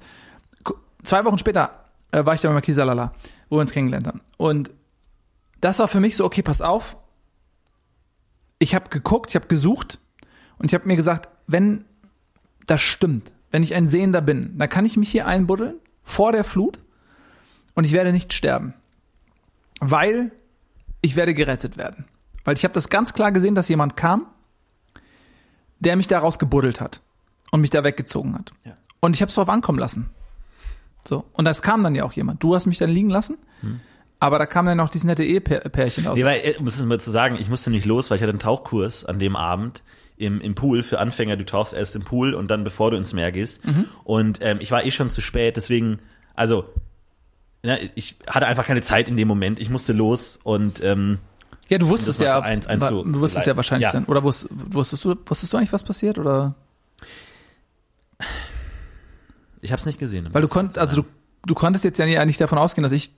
zwei Wochen später äh, war ich dann bei Marquis Salala, wo wir uns kennengelernt haben. Und das war für mich so, okay, pass auf. Ich habe geguckt, ich habe gesucht und ich habe mir gesagt, wenn das stimmt, wenn ich ein Sehender bin, dann kann ich mich hier einbuddeln vor der Flut und ich werde nicht sterben. Weil ich werde gerettet werden. Weil ich habe das ganz klar gesehen, dass jemand kam, der mich da rausgebuddelt hat und mich da weggezogen hat. Ja. Und ich habe es drauf ankommen lassen. So. Und das kam dann ja auch jemand. Du hast mich dann liegen lassen, aber da kam dann noch dieses nette Ehepärchen aus. Nee, weil, äh, muss es mir zu sagen, ich musste nicht los, weil ich hatte einen Tauchkurs an dem Abend im, im Pool für Anfänger. Du tauchst erst im Pool und dann bevor du ins Meer gehst. Und ähm, ich war eh schon zu spät, deswegen, also, ne, ich hatte einfach keine Zeit in dem Moment. Ich musste los und ähm, ja, du wusstest mal ja, eins- eins zu- du wusstest ja wahrscheinlich Ja. dann, oder wusstest, wusstest du, wusstest du eigentlich, was passiert, oder? Ich habe es nicht gesehen. um Weil du konntest, also du, du konntest jetzt ja nicht- davon ausgehen, dass ich,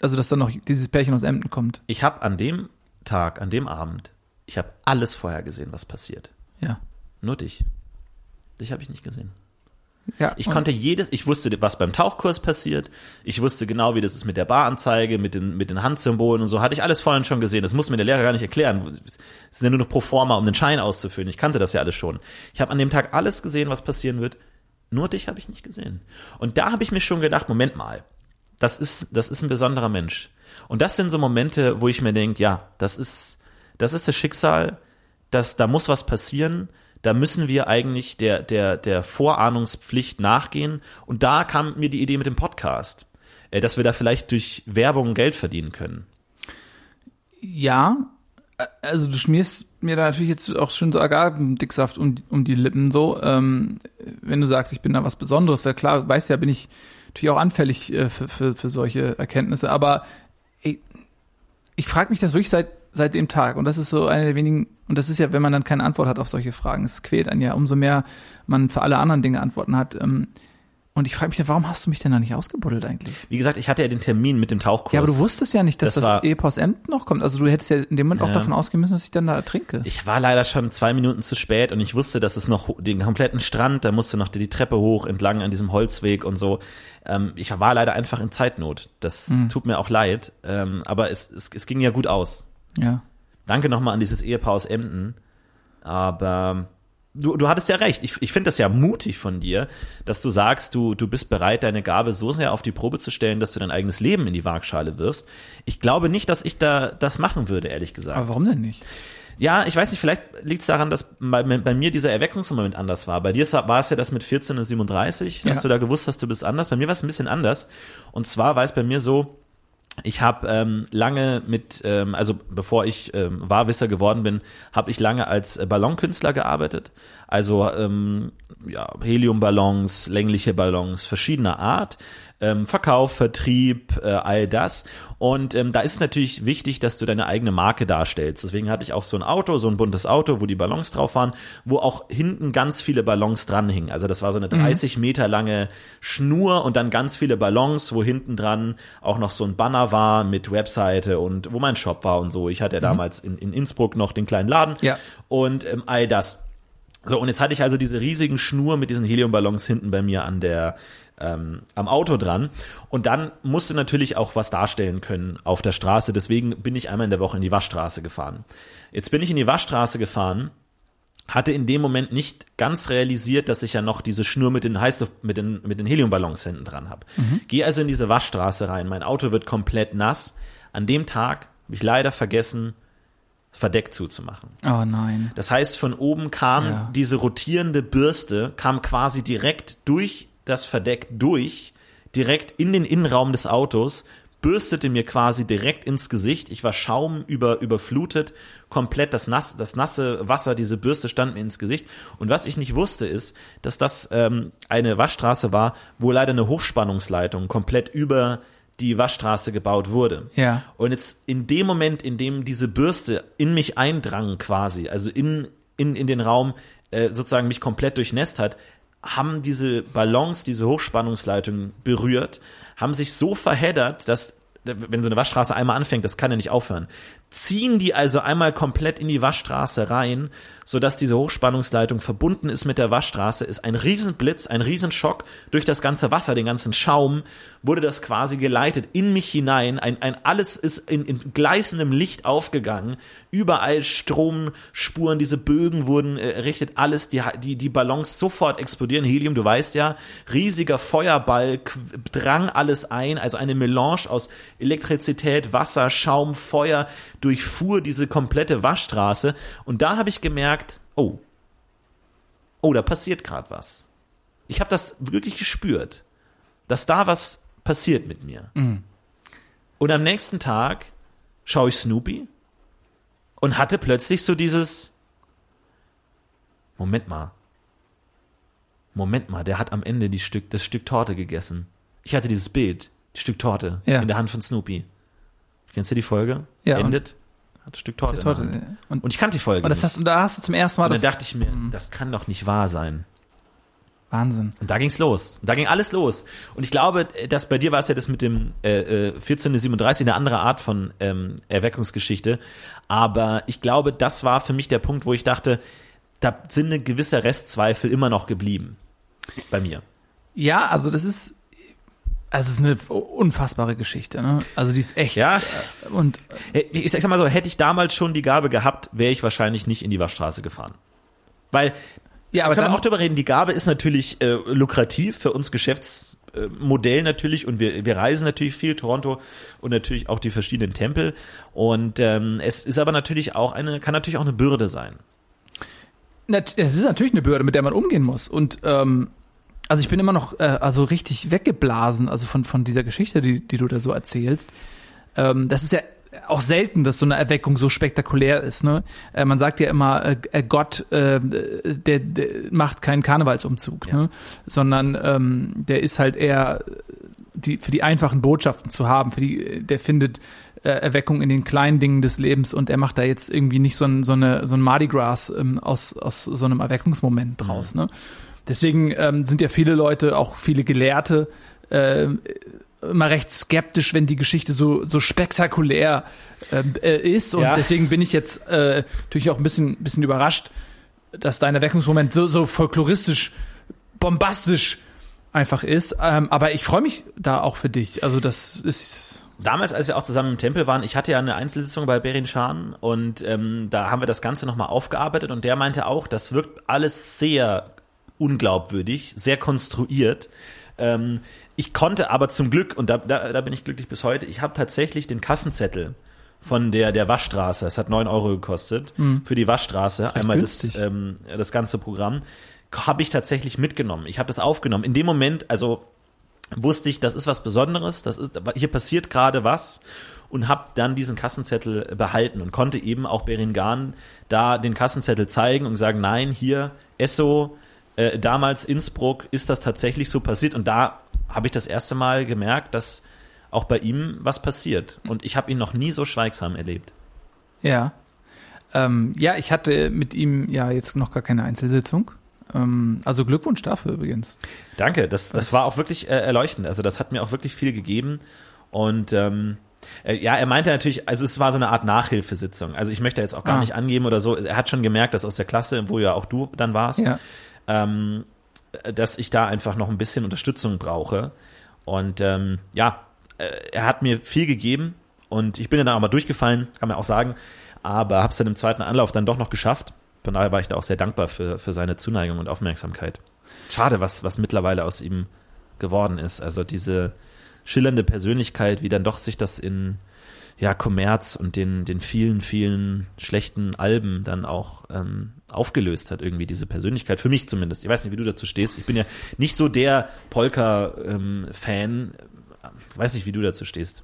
also dass dann noch dieses Pärchen aus Emden kommt. Ich habe an dem Tag, an dem Abend, ich habe alles vorher gesehen, was passiert. Ja. Nur dich. Dich habe ich nicht gesehen. Ja. Ich konnte jedes, ich wusste, was beim Tauchkurs passiert. Ich wusste genau, wie das ist mit der Baranzeige, mit den, mit den Handsymbolen und so. Hatte ich alles vorhin schon gesehen. Das muss mir der Lehrer gar nicht erklären. Es ist ja nur noch pro forma, um den Schein auszufüllen. Ich kannte das ja alles schon. Ich habe an dem Tag alles gesehen, was passieren wird. Nur dich habe ich nicht gesehen. Und da habe ich mir schon gedacht, Moment mal. Das ist, das ist ein besonderer Mensch. Und das sind so Momente, wo ich mir denke, ja, das ist, das ist das Schicksal, dass da muss was passieren. Da müssen wir eigentlich der, der, der Vorahnungspflicht nachgehen. Und da kam mir die Idee mit dem Podcast, äh, dass wir da vielleicht durch Werbung Geld verdienen können. Ja, also du schmierst mir da natürlich jetzt auch schon so Agavendicksaft um, um die Lippen so. Ähm, wenn du sagst, ich bin da was Besonderes, ja klar, weißt ja, bin ich natürlich auch anfällig äh, für, für, für solche Erkenntnisse. Aber ich, ich frage mich das wirklich seit seit dem Tag und das ist so eine der wenigen und das ist ja, wenn man dann keine Antwort hat auf solche Fragen, es quält einen ja, umso mehr man für alle anderen Dinge Antworten hat. Ähm, Und ich frage mich, warum hast du mich denn da nicht ausgebuddelt eigentlich? Wie gesagt, ich hatte ja den Termin mit dem Tauchkurs. Ja, aber du wusstest ja nicht, dass Das das, aus Emden noch kommt. Also du hättest ja in dem Moment auch Ja. davon ausgehen müssen, dass ich dann da ertrinke. Ich war leider schon zwei Minuten zu spät und ich wusste, dass es noch den kompletten Strand, da musste noch die, die Treppe hoch entlang an diesem Holzweg und so. Ähm, ich war leider einfach in Zeitnot. Das Mhm. tut mir auch leid, ähm, aber es, es, es ging ja gut aus. ja. Danke nochmal an dieses Ehepaar aus Emden. Aber du, du hattest ja recht. Ich, ich finde das ja mutig von dir, dass du sagst, du, du bist bereit, deine Gabe so sehr auf die Probe zu stellen, dass du dein eigenes Leben in die Waagschale wirfst. Ich glaube nicht, dass ich da das machen würde, ehrlich gesagt. Aber warum denn nicht? Ja, ich weiß nicht, vielleicht liegt es daran, dass bei, bei mir dieser Erweckungsmoment anders war. Bei dir war es ja das mit 14 und 37, dass Ja. du da gewusst hast, du bist anders. Bei mir war es ein bisschen anders. Und zwar war es bei mir so, ich habe ähm, lange mit, ähm, also bevor ich ähm, Wahrwisser geworden bin, habe ich lange als Ballonkünstler gearbeitet. Also ähm, ja, Heliumballons, längliche Ballons verschiedener Art, ähm, Verkauf, Vertrieb, äh, all das. Und ähm, da ist natürlich wichtig, dass du deine eigene Marke darstellst. Deswegen hatte ich auch so ein Auto, so ein buntes Auto, wo die Ballons drauf waren, wo auch hinten ganz viele Ballons dranhingen. Also das war so eine 30 Meter lange Schnur und dann ganz viele Ballons, wo hinten dran auch noch so ein Banner war mit Webseite und wo mein Shop war und so. Ich hatte ja damals in, in Innsbruck noch den kleinen Laden Ja. und ähm, all das. So, und jetzt hatte ich also diese riesigen Schnur mit diesen Heliumballons hinten bei mir an der, ähm, am Auto dran. Und dann musst du natürlich auch was darstellen können auf der Straße. Deswegen bin ich einmal in der Woche in die Waschstraße gefahren. Jetzt bin ich in die Waschstraße gefahren, hatte in dem Moment nicht ganz realisiert, dass ich ja noch diese Schnur mit den Heißluft, mit den, mit den Heliumballons hinten dran habe. Gehe also in diese Waschstraße rein. Mein Auto wird komplett nass. An dem Tag habe ich leider vergessen, Verdeck zuzumachen. Oh nein. Das heißt, von oben kam Ja. diese rotierende Bürste, kam quasi direkt durch das Verdeck durch, direkt in den Innenraum des Autos, bürstete mir quasi direkt ins Gesicht. Ich war Schaum über, überflutet, komplett das, nass, das nasse Wasser, diese Bürste stand mir ins Gesicht. Und was ich nicht wusste, ist, dass das ähm, eine Waschstraße war, wo leider eine Hochspannungsleitung komplett über die Waschstraße gebaut wurde. Ja. Und jetzt in dem Moment, in dem diese Bürste in mich eindrang quasi, also in, in, in den Raum äh, sozusagen mich komplett durchnässt hat, haben diese Ballons, diese Hochspannungsleitung berührt, haben sich so verheddert, dass wenn so eine Waschstraße einmal anfängt, das kann ja nicht aufhören, ziehen die also einmal komplett in die Waschstraße rein, sodass diese Hochspannungsleitung verbunden ist mit der Waschstraße, ist ein Riesenblitz, ein Riesenschock. Durch das ganze Wasser, den ganzen Schaum, wurde das quasi geleitet in mich hinein, ein, ein alles ist in, in gleißendem Licht aufgegangen, überall Stromspuren, diese Bögen wurden äh, errichtet, alles, die, die, die Ballons sofort explodieren, Helium, du weißt ja, riesiger Feuerball drang alles ein, also eine Melange aus Elektrizität, Wasser, Schaum, Feuer, durchfuhr diese komplette Waschstraße. Und da habe ich gemerkt, oh, oh, da passiert gerade was. Ich habe das wirklich gespürt, dass da was passiert mit mir. Und am nächsten Tag schaue ich Snoopy und hatte plötzlich so dieses Moment mal. Moment mal, der hat am Ende die Stück, das Stück Torte gegessen. Ich hatte dieses Bild, das Stück Torte Ja. in der Hand von Snoopy. Kennst du die Folge? Ja, Endet, hat ein Stück Torte, Torte, Hand. und, Und ich kannte die Folge und das hast, da hast du zum ersten Mal und das dann dachte ich mir, das kann doch nicht wahr sein. Wahnsinn. Und da ging's los. Da ging alles los. Und ich glaube, dass bei dir war es ja das mit dem äh, äh, 1437 eine andere Art von ähm, Erweckungsgeschichte. Aber ich glaube, das war für mich der Punkt, wo ich dachte, da sind eine gewisse Restzweifel immer noch geblieben. Bei mir. Ja, also das ist, also es ist eine unfassbare Geschichte, ne? Also die ist echt. Ja. äh, Und Ich sag mal so, hätte ich damals schon die Gabe gehabt, wäre ich wahrscheinlich nicht in die Waschstraße gefahren. Weil ja, aber können wir auch darüber reden, die Gabe ist natürlich äh, lukrativ für uns Geschäftsmodell natürlich und wir, wir reisen natürlich viel, Toronto und natürlich auch die verschiedenen Tempel. Und ähm, es ist aber natürlich auch eine, kann natürlich auch eine Bürde sein. Es ist natürlich eine Bürde, mit der man umgehen muss. Und ähm, also ich bin immer noch äh, also richtig weggeblasen, also von von dieser Geschichte, die die du da so erzählst. Ähm, das ist ja auch selten, dass so eine Erweckung so spektakulär ist. Ne? Äh, man sagt ja immer, äh, äh, Gott, äh, der, der macht keinen Karnevalsumzug, ne? sondern ähm, der ist halt eher die, für die einfachen Botschaften zu haben, für die, der findet äh, Erweckung in den kleinen Dingen des Lebens und er macht da jetzt irgendwie nicht so ein, so eine, so ein Mardi Gras ähm, aus, aus so einem Erweckungsmoment draus, ne? Deswegen ähm, sind ja viele Leute, auch viele Gelehrte, äh, immer recht skeptisch, wenn die Geschichte so, so spektakulär ähm, äh, ist. Und Ja. deswegen bin ich jetzt äh, natürlich auch ein bisschen, bisschen überrascht, dass dein Erweckungsmoment so, so folkloristisch, bombastisch einfach ist. Ähm, aber ich freue mich da auch für dich. Also das ist. Damals, als wir auch zusammen im Tempel waren, ich hatte ja eine Einzelsitzung bei Berin Schan und ähm, da haben wir das Ganze nochmal aufgearbeitet und der meinte auch, das wirkt alles sehr unglaubwürdig, sehr konstruiert. Ähm, ich konnte aber zum Glück, und da, da, da bin ich glücklich bis heute, ich habe tatsächlich den Kassenzettel von der, der Waschstraße, es hat neun Euro gekostet, für die Waschstraße, recht einmal das, ähm, das ganze Programm, habe ich tatsächlich mitgenommen. Ich habe das aufgenommen. In dem Moment, also wusste ich, das ist was Besonderes, das ist, hier passiert gerade was und habe dann diesen Kassenzettel behalten und konnte eben auch Beringan da den Kassenzettel zeigen und sagen, nein, hier, Esso, äh, damals Innsbruck, ist das tatsächlich so passiert und da habe ich das erste Mal gemerkt, dass auch bei ihm was passiert und ich habe ihn noch nie so schweigsam erlebt. Ja. Ähm, ja, ich hatte mit ihm ja jetzt noch gar keine Einzelsitzung. Ähm, also Glückwunsch dafür übrigens. Danke, das, das war auch wirklich äh, erleuchtend. Also das hat mir auch wirklich viel gegeben. Und ähm, äh, ja, er meinte natürlich, also es war so eine Art Nachhilfesitzung. Also ich möchte jetzt auch gar Ah. nicht angeben oder so. Er hat schon gemerkt, dass aus der Klasse, wo ja auch du dann warst, Ja. Ähm, dass ich da einfach noch ein bisschen Unterstützung brauche. Und ähm, ja, äh, er hat mir viel gegeben und ich bin dann auch mal durchgefallen, kann man auch sagen, aber habe es dann im zweiten Anlauf dann doch noch geschafft. Von daher war ich da auch sehr dankbar für, für seine Zuneigung und Aufmerksamkeit. Schade, was, was mittlerweile aus ihm geworden ist. Also diese schillernde Persönlichkeit, wie dann doch sich das in ja, Kommerz und den, den vielen, vielen schlechten Alben dann auch ähm, aufgelöst hat, irgendwie diese Persönlichkeit. Für mich zumindest. Ich weiß nicht, wie du dazu stehst. Ich bin ja nicht so der Polka-Fan. Ich weiß nicht, wie du dazu stehst.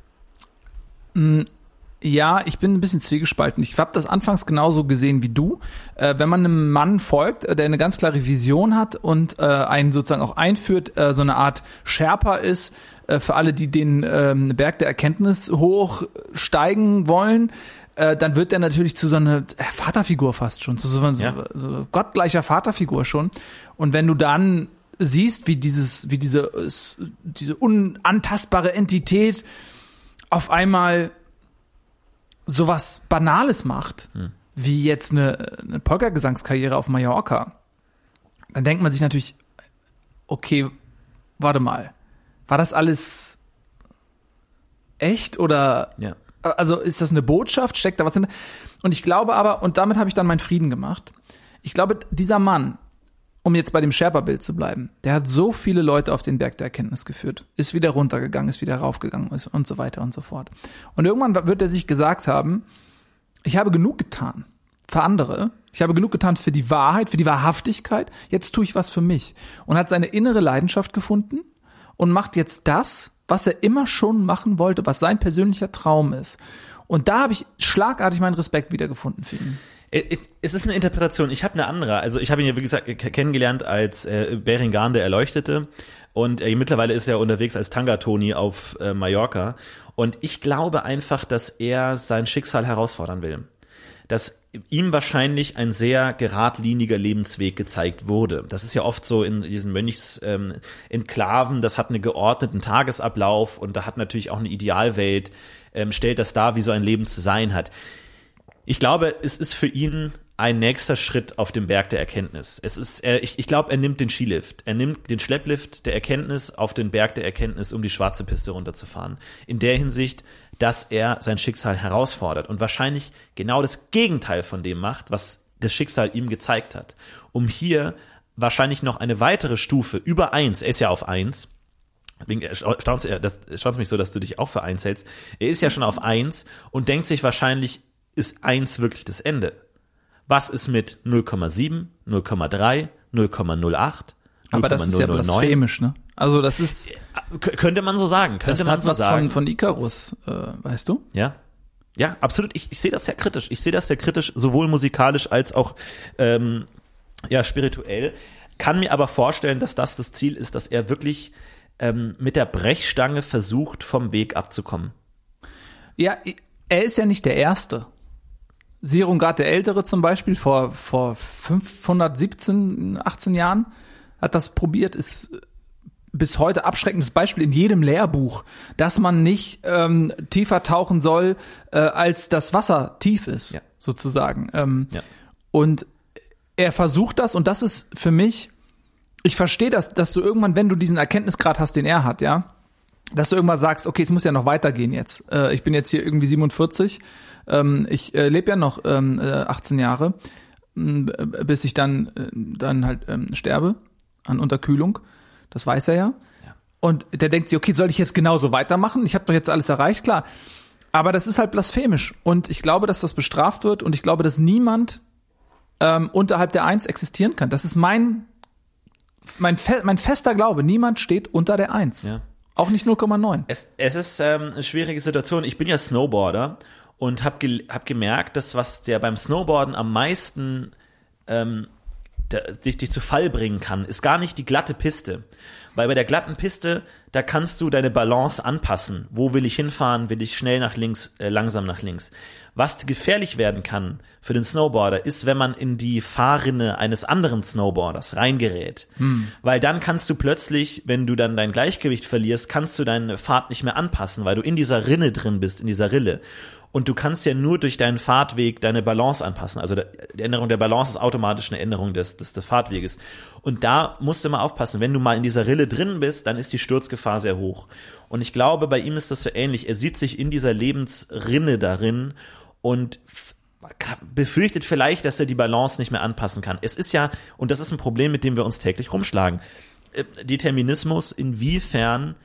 Ja, ich bin ein bisschen zwiegespalten. Ich habe das anfangs genauso gesehen wie du. Äh, wenn man einem Mann folgt, äh, der eine ganz klare Vision hat und äh, einen sozusagen auch einführt, äh, so eine Art Sherpa ist, äh, für alle, die den ähm, Berg der Erkenntnis hochsteigen wollen, äh, dann wird er natürlich zu so einer äh, Vaterfigur fast schon, zu so einer Ja. so gottgleicher Vaterfigur schon. Und wenn du dann siehst, wie dieses, wie diese, es- diese unantastbare Entität auf einmal sowas Banales macht, wie jetzt eine, eine Polka-Gesangskarriere auf Mallorca, dann denkt man sich natürlich, okay, warte mal, war das alles echt oder Ja. also ist das eine Botschaft? Steckt da was drin? Und ich glaube aber, und damit habe ich dann meinen Frieden gemacht. Ich glaube, dieser Mann, um jetzt bei dem Sherpa-Bild zu bleiben, der hat so viele Leute auf den Berg der Erkenntnis geführt, ist wieder runtergegangen, ist wieder raufgegangen ist und so weiter und so fort. Und irgendwann wird er sich gesagt haben, ich habe genug getan für andere, ich habe genug getan für die Wahrheit, für die Wahrhaftigkeit, jetzt tue ich was für mich. Und hat seine innere Leidenschaft gefunden und macht jetzt das, was er immer schon machen wollte, was sein persönlicher Traum ist. Und da habe ich schlagartig meinen Respekt wiedergefunden für ihn. Es ist eine Interpretation. Ich habe eine andere. Also ich habe ihn ja, wie gesagt, kennengelernt als äh, Beringan der Erleuchtete. Und äh, mittlerweile ist er unterwegs als Tanga-Toni auf äh, Mallorca. Und ich glaube einfach, dass er sein Schicksal herausfordern will. Dass ihm wahrscheinlich ein sehr geradliniger Lebensweg gezeigt wurde. Das ist ja oft so in diesen Mönchs-Enklaven, ähm, das hat einen geordneten Tagesablauf und da hat natürlich auch eine Idealwelt, ähm, stellt das dar, wie so ein Leben zu sein hat. Ich glaube, es ist für ihn ein nächster Schritt auf dem Berg der Erkenntnis. Es ist, er, ich, ich glaube, er nimmt den Skilift. Er nimmt den Schlepplift der Erkenntnis auf den Berg der Erkenntnis, um die schwarze Piste runterzufahren. In der Hinsicht, dass er sein Schicksal herausfordert und wahrscheinlich genau das Gegenteil von dem macht, was das Schicksal ihm gezeigt hat. Um hier wahrscheinlich noch eine weitere Stufe über eins, er ist ja auf eins, Deswegen erstaunt erstaunt mich so, dass du dich auch für eins hältst. Er ist ja schon auf eins und denkt sich wahrscheinlich, ist eins wirklich das Ende? Was ist mit 0,7, 0,3, 0,08, Aber das ist ja 0,009? blasphemisch, ne? Also das ist, K- Könnte man so sagen, könnte das man hat so was sagen. von, von Icarus, äh, weißt du? Ja. Ja, absolut. Ich, ich sehe das sehr kritisch. Ich sehe das sehr kritisch, sowohl musikalisch als auch ähm, ja, spirituell. Kann mir aber vorstellen, dass das das Ziel ist, dass er wirklich ähm, mit der Brechstange versucht, vom Weg abzukommen. Ja, er ist ja nicht der Erste. Sirungard der Ältere zum Beispiel vor, vor 517, 18 Jahren hat das probiert, ist bis heute abschreckendes Beispiel in jedem Lehrbuch, dass man nicht ähm, tiefer tauchen soll, äh, als das Wasser tief ist, Ja. sozusagen. Ähm, Ja. Und er versucht das und das ist für mich, ich verstehe das, dass du irgendwann, wenn du diesen Erkenntnisgrad hast, den er hat, ja, dass du irgendwann sagst, okay, es muss ja noch weitergehen jetzt. Äh, ich bin jetzt hier irgendwie 47, ähm, ich äh, lebe ja noch ähm, äh, 18 Jahre, m, äh, bis ich dann, äh, dann halt ähm, sterbe an Unterkühlung. Das weiß er ja. Und der denkt sich, okay, soll ich jetzt genauso weitermachen? Ich habe doch jetzt alles erreicht, klar. Aber das ist halt blasphemisch. Und ich glaube, dass das bestraft wird und ich glaube, dass niemand ähm, unterhalb der Eins existieren kann. Das ist mein, mein, fe mein fester Glaube. Niemand steht unter der Eins. Ja. Auch nicht 0,9. Es, es ist ähm, eine schwierige Situation. Ich bin ja Snowboarder und habe ge hab gemerkt, dass was der beim Snowboarden am meisten ähm, dich, dich zu Fall bringen kann, ist gar nicht die glatte Piste. Weil bei der glatten Piste, da kannst du deine Balance anpassen. Wo will ich hinfahren? Will ich schnell nach links, äh, langsam nach links? Was gefährlich werden kann für den Snowboarder, ist, wenn man in die Fahrrinne eines anderen Snowboarders reingerät. Weil dann kannst du plötzlich, wenn du dann dein Gleichgewicht verlierst, kannst du deine Fahrt nicht mehr anpassen, weil du in dieser Rinne drin bist, in dieser Rille. Und du kannst ja nur durch deinen Fahrtweg deine Balance anpassen. Also die Änderung der Balance ist automatisch eine Änderung des, des, des Fahrtweges. Und da musst du mal aufpassen. Wenn du mal in dieser Rille drin bist, dann ist die Sturzgefahr sehr hoch. Und ich glaube, bei ihm ist das so ähnlich. Er sieht sich in dieser Lebensrinne darin und befürchtet vielleicht, dass er die Balance nicht mehr anpassen kann. Es ist ja, und das ist ein Problem, mit dem wir uns täglich rumschlagen. Äh, Determinismus, inwiefern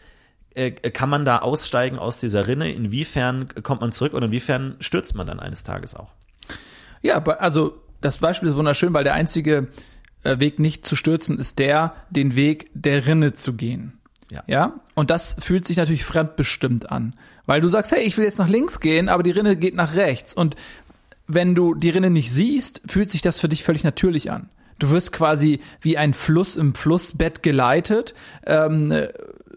äh, kann man da aussteigen aus dieser Rinne? Inwiefern kommt man zurück und inwiefern stürzt man dann eines Tages auch? Ja, also das Beispiel ist wunderschön, weil der einzige äh, Weg nicht zu stürzen ist der, den Weg der Rinne zu gehen. Ja. Ja, und das fühlt sich natürlich fremdbestimmt an, weil du sagst, hey, ich will jetzt nach links gehen, aber die Rinne geht nach rechts und wenn du die Rinne nicht siehst, fühlt sich das für dich völlig natürlich an. Du wirst quasi wie ein Fluss im Flussbett geleitet. Ähm,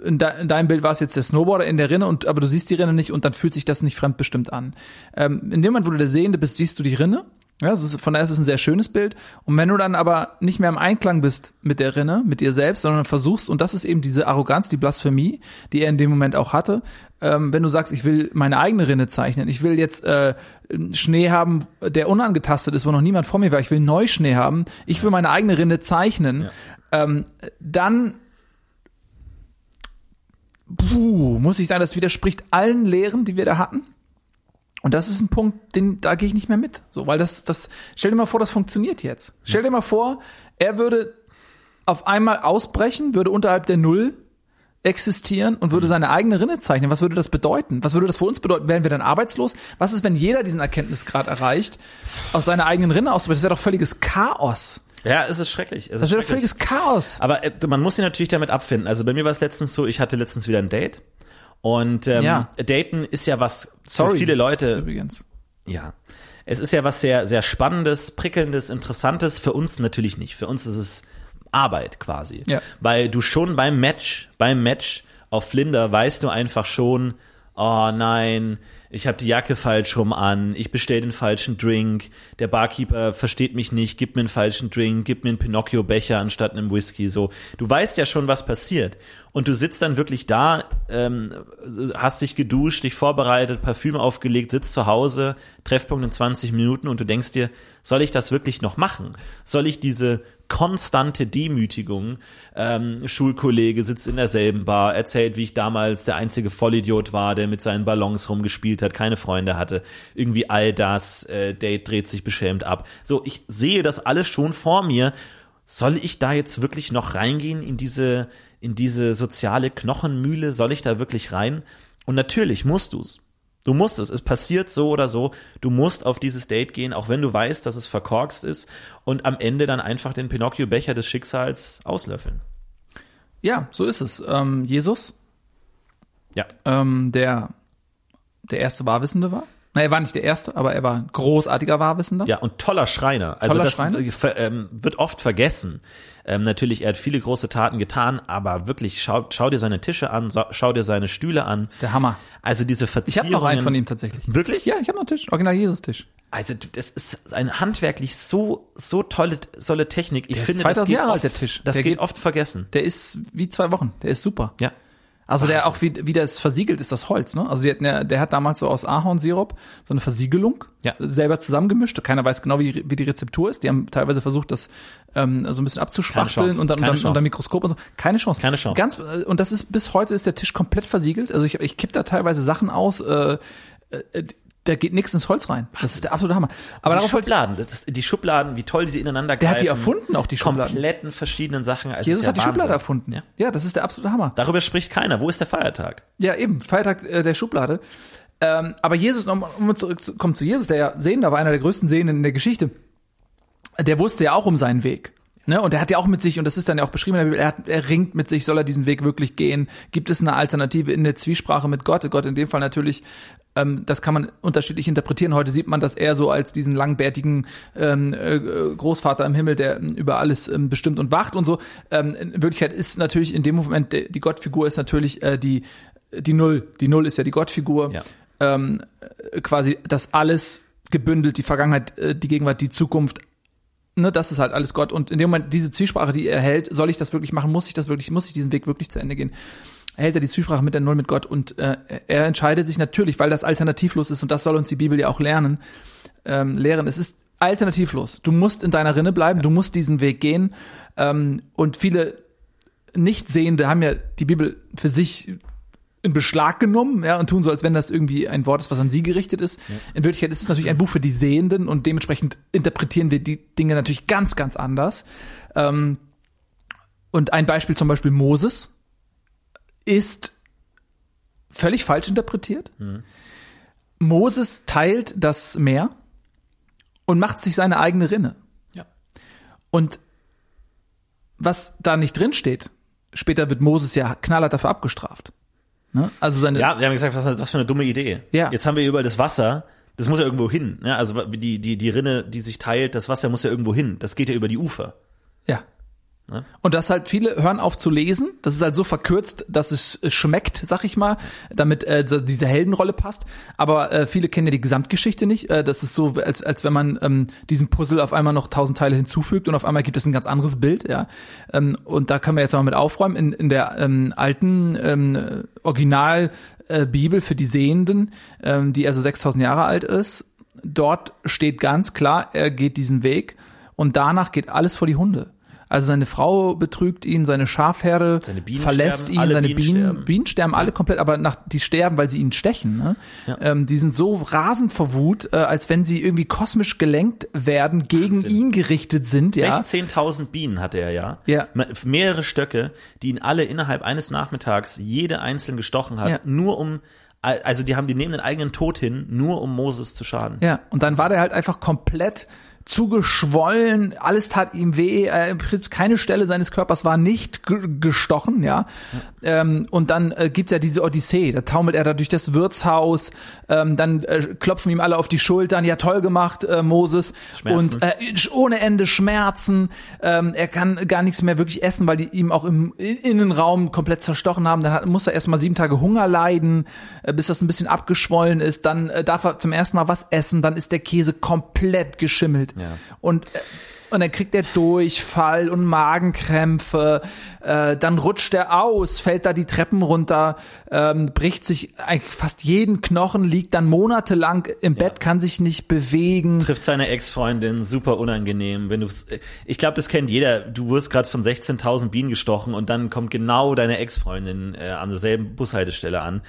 in, de in deinem Bild war es jetzt der Snowboarder in der Rinne, und aber du siehst die Rinne nicht und dann fühlt sich das nicht fremdbestimmt an. Ähm, in dem Moment, wo du der Sehende bist, siehst du die Rinne. Ja, das ist, von daher ist es ein sehr schönes Bild. Und wenn du dann aber nicht mehr im Einklang bist mit der Rinne, mit dir selbst, sondern versuchst, und das ist eben diese Arroganz, die Blasphemie, die er in dem Moment auch hatte, ähm, wenn du sagst, ich will meine eigene Rinne zeichnen, ich will jetzt äh, Schnee haben, der unangetastet ist, wo noch niemand vor mir war, ich will Neuschnee haben, ich will meine eigene Rinne zeichnen, ähm, dann puh, muss ich sagen, das widerspricht allen Lehren, die wir da hatten. Und das ist ein Punkt, den, da gehe ich nicht mehr mit. So, weil das, das, stell dir mal vor, das funktioniert jetzt. Stell dir mal vor, er würde auf einmal ausbrechen, würde unterhalb der Null existieren und würde seine eigene Rinne zeichnen. Was würde das bedeuten? Was würde das für uns bedeuten? Wären wir dann arbeitslos? Was ist, wenn jeder diesen Erkenntnisgrad erreicht, aus seiner eigenen Rinne auszubrechen? Das wäre doch völliges Chaos. Ja, es ist schrecklich. Es Das ist schrecklich. völliges Chaos. Aber äh, man muss sich natürlich damit abfinden. Also bei mir war es letztens so, ich hatte letztens wieder ein Date. Und ähm, Ja. Daten ist ja was Sorry. für viele Leute Übrigens. Ja. Es ist ja was sehr, sehr Spannendes, Prickelndes, Interessantes. Für uns natürlich nicht. Für uns ist es Arbeit quasi. Ja. Weil du schon beim Match, beim Match auf Flinder weißt du einfach schon, oh nein, ich habe die Jacke falsch rum an, ich bestell den falschen Drink, der Barkeeper versteht mich nicht, gibt mir einen falschen Drink, gibt mir einen Pinocchio-Becher anstatt einem Whisky. So, du weißt ja schon, was passiert. Und du sitzt dann wirklich da, ähm, hast dich geduscht, dich vorbereitet, Parfüm aufgelegt, sitzt zu Hause, Treffpunkt in 20 Minuten und du denkst dir, soll ich das wirklich noch machen? Soll ich diese konstante Demütigung, ähm, Schulkollege sitzt in derselben Bar, erzählt, wie ich damals der einzige Vollidiot war, der mit seinen Ballons rumgespielt hat, keine Freunde hatte, irgendwie all das, äh, Date dreht sich beschämt ab. So, ich sehe das alles schon vor mir. Soll ich da jetzt wirklich noch reingehen in diese, in diese soziale Knochenmühle? Soll ich da wirklich rein? Und natürlich musst du's. Du musst es. Es passiert so oder so. Du musst auf dieses Date gehen, auch wenn du weißt, dass es verkorkst ist und am Ende dann einfach den Pinocchio-Becher des Schicksals auslöffeln. Ja, so ist es. Ähm, Jesus, Ja. ähm, der der erste Wahrwissende war. Na, er war nicht der erste, aber er war ein großartiger Wahrwissender. Ja, und toller Schreiner. Also Toller das Schreiner? äh, ähm, wird oft vergessen. Ähm, natürlich, er hat viele große Taten getan, aber wirklich, schau, schau dir seine Tische an, schau dir seine Stühle an. ist der Hammer. Also diese Ich Verzierungen. habe noch einen von ihm tatsächlich. Wirklich? Ja, ich habe noch einen Tisch, original Jesus-Tisch. Also das ist eine handwerklich so so tolle tolle Technik. Ich Der ist finde, 2000 das Jahre alt, der Tisch. Das Der geht geht- oft vergessen. Der ist wie zwei Wochen. Der ist super. Ja. Also der Wahnsinn. auch wie, wie das versiegelt ist, das Holz, ne? Also ja, der hat damals so aus Ahornsirup so eine Versiegelung Ja. selber zusammengemischt. Keiner weiß genau, wie, wie die Rezeptur ist. Die haben teilweise versucht, das ähm, so ein bisschen abzuspachteln und dann, unter Chance. Mikroskop und so. Keine Chance. Keine Chance. Ganz, äh, und das ist bis heute ist der Tisch komplett versiegelt. Also ich, ich kipp da teilweise Sachen aus, äh, äh, da geht nichts ins Holz rein. Das ist der absolute Hammer. Aber die Schubladen, das die Schubladen, wie toll die sie ineinander Der greifen. hat die erfunden, auch die Schubladen. Kompletten verschiedenen Sachen. Also Jesus ja hat die Wahnsinn. Schublade erfunden. Ja. ja, das ist der absolute Hammer. Darüber spricht keiner. Wo ist der Feiertag? Ja, eben, Feiertag äh, der Schublade. Ähm, aber Jesus, um, um zurückzukommen zu Jesus, der ja Sehender war, einer der größten Sehenden in der Geschichte, der wusste ja auch um seinen Weg. Ne? Und er hat ja auch mit sich, und das ist dann ja auch beschrieben in der Bibel, er, hat, er ringt mit sich, soll er diesen Weg wirklich gehen? Gibt es eine Alternative in der Zwiesprache mit Gott? Gott in dem Fall natürlich, ähm, das kann man unterschiedlich interpretieren. Heute sieht man das eher so als diesen langbärtigen ähm, äh, Großvater im Himmel, der ähm, über alles ähm, bestimmt und wacht und so. Ähm, in Wirklichkeit ist natürlich in dem Moment, die Gottfigur ist natürlich äh, die, die Null. Die Null ist ja die Gottfigur. Ja. Ähm, äh, quasi das alles gebündelt, die Vergangenheit, äh, die Gegenwart, die Zukunft, ne, das ist halt alles Gott. Und in dem Moment, diese Zwiesprache, die er hält, soll ich das wirklich machen? Muss ich das wirklich, muss ich diesen Weg wirklich zu Ende gehen? Hält er die Zwiesprache mit der Null mit Gott und äh, er entscheidet sich natürlich, weil das alternativlos ist und das soll uns die Bibel ja auch lernen, ähm, lehren. Es ist alternativlos. Du musst in deiner Rinne bleiben, du musst diesen Weg gehen. Ähm, und viele Nichtsehende haben ja die Bibel für sich in Beschlag genommen, ja, und tun so, als wenn das irgendwie ein Wort ist, was an sie gerichtet ist. In Wirklichkeit ist es natürlich ein Buch für die Sehenden und dementsprechend interpretieren wir die Dinge natürlich ganz, ganz anders. Ähm, und ein Beispiel zum Beispiel Moses ist völlig falsch interpretiert. Moses teilt das Meer und macht sich seine eigene Rinne. Ja. Und was da nicht drin steht, später wird Moses ja knallhart dafür abgestraft. Ne? Also seine, Ja, wir haben gesagt, was, was für eine dumme Idee. Ja. Jetzt haben wir überall das Wasser. Das muss ja irgendwo hin. Ne? Also die, die, die Rinne, die sich teilt, das Wasser muss ja irgendwo hin. Das geht ja über die Ufer. Ne? Und das halt viele hören auf zu lesen. Das ist halt so verkürzt, dass es schmeckt, sag ich mal, damit äh, diese Heldenrolle passt. Aber äh, viele kennen ja die Gesamtgeschichte nicht. Äh, das ist so, als, als wenn man ähm, diesem Puzzle auf einmal noch tausend Teile hinzufügt und auf einmal gibt es ein ganz anderes Bild. Ja, ähm, und da können wir jetzt mal mit aufräumen. In, in der ähm, alten ähm, Original äh, Bibel für die Sehenden, ähm, die also 6000 Jahre alt ist, dort steht ganz klar, er geht diesen Weg und danach geht alles vor die Hunde. Also seine Frau betrügt ihn, seine Schafherde Seine verlässt sterben, ihn, seine Bienen Bienen, sterben. Bienen sterben alle komplett, aber nach, die sterben, weil sie ihn stechen. Ne? Ja. Ähm, die sind so rasend vor Wut, äh, als wenn sie irgendwie kosmisch gelenkt werden, gegen Wahnsinn. ihn gerichtet sind. Ja, 16.000 Bienen hatte er ja. Ja. Me- Mehrere Stöcke, die ihn alle innerhalb eines Nachmittags jede einzeln gestochen hat, Ja. nur um, also die haben die nehmen den eigenen Tod hin, nur um Moses zu schaden. ja. Und dann war der halt einfach komplett zugeschwollen, alles tat ihm weh, äh, keine Stelle seines Körpers war nicht ge- gestochen, ja. Ähm, und dann äh, gibt's ja diese Odyssee, da taumelt er da durch das Wirtshaus, ähm, dann äh, klopfen ihm alle auf die Schultern, ja toll gemacht, äh, Moses. Schmerzen. Und äh, ohne Ende Schmerzen, ähm, er kann gar nichts mehr wirklich essen, weil die ihm auch im Innenraum komplett zerstochen haben. Dann hat, muss er erstmal sieben Tage Hunger leiden, äh, bis das ein bisschen abgeschwollen ist. Dann äh, darf er zum ersten Mal was essen, dann ist der Käse komplett geschimmelt. Ja. Und äh, und dann kriegt er Durchfall und Magenkrämpfe, äh, dann rutscht er aus, fällt da die Treppen runter, ähm, bricht sich eigentlich fast jeden Knochen, liegt dann monatelang im Bett, kann sich nicht bewegen. Trifft seine Ex-Freundin, super unangenehm. Wenn du, ich glaube, das kennt jeder. Du wirst gerade von 16.000 Bienen gestochen und dann kommt genau deine Ex-Freundin äh, an derselben Bushaltestelle an.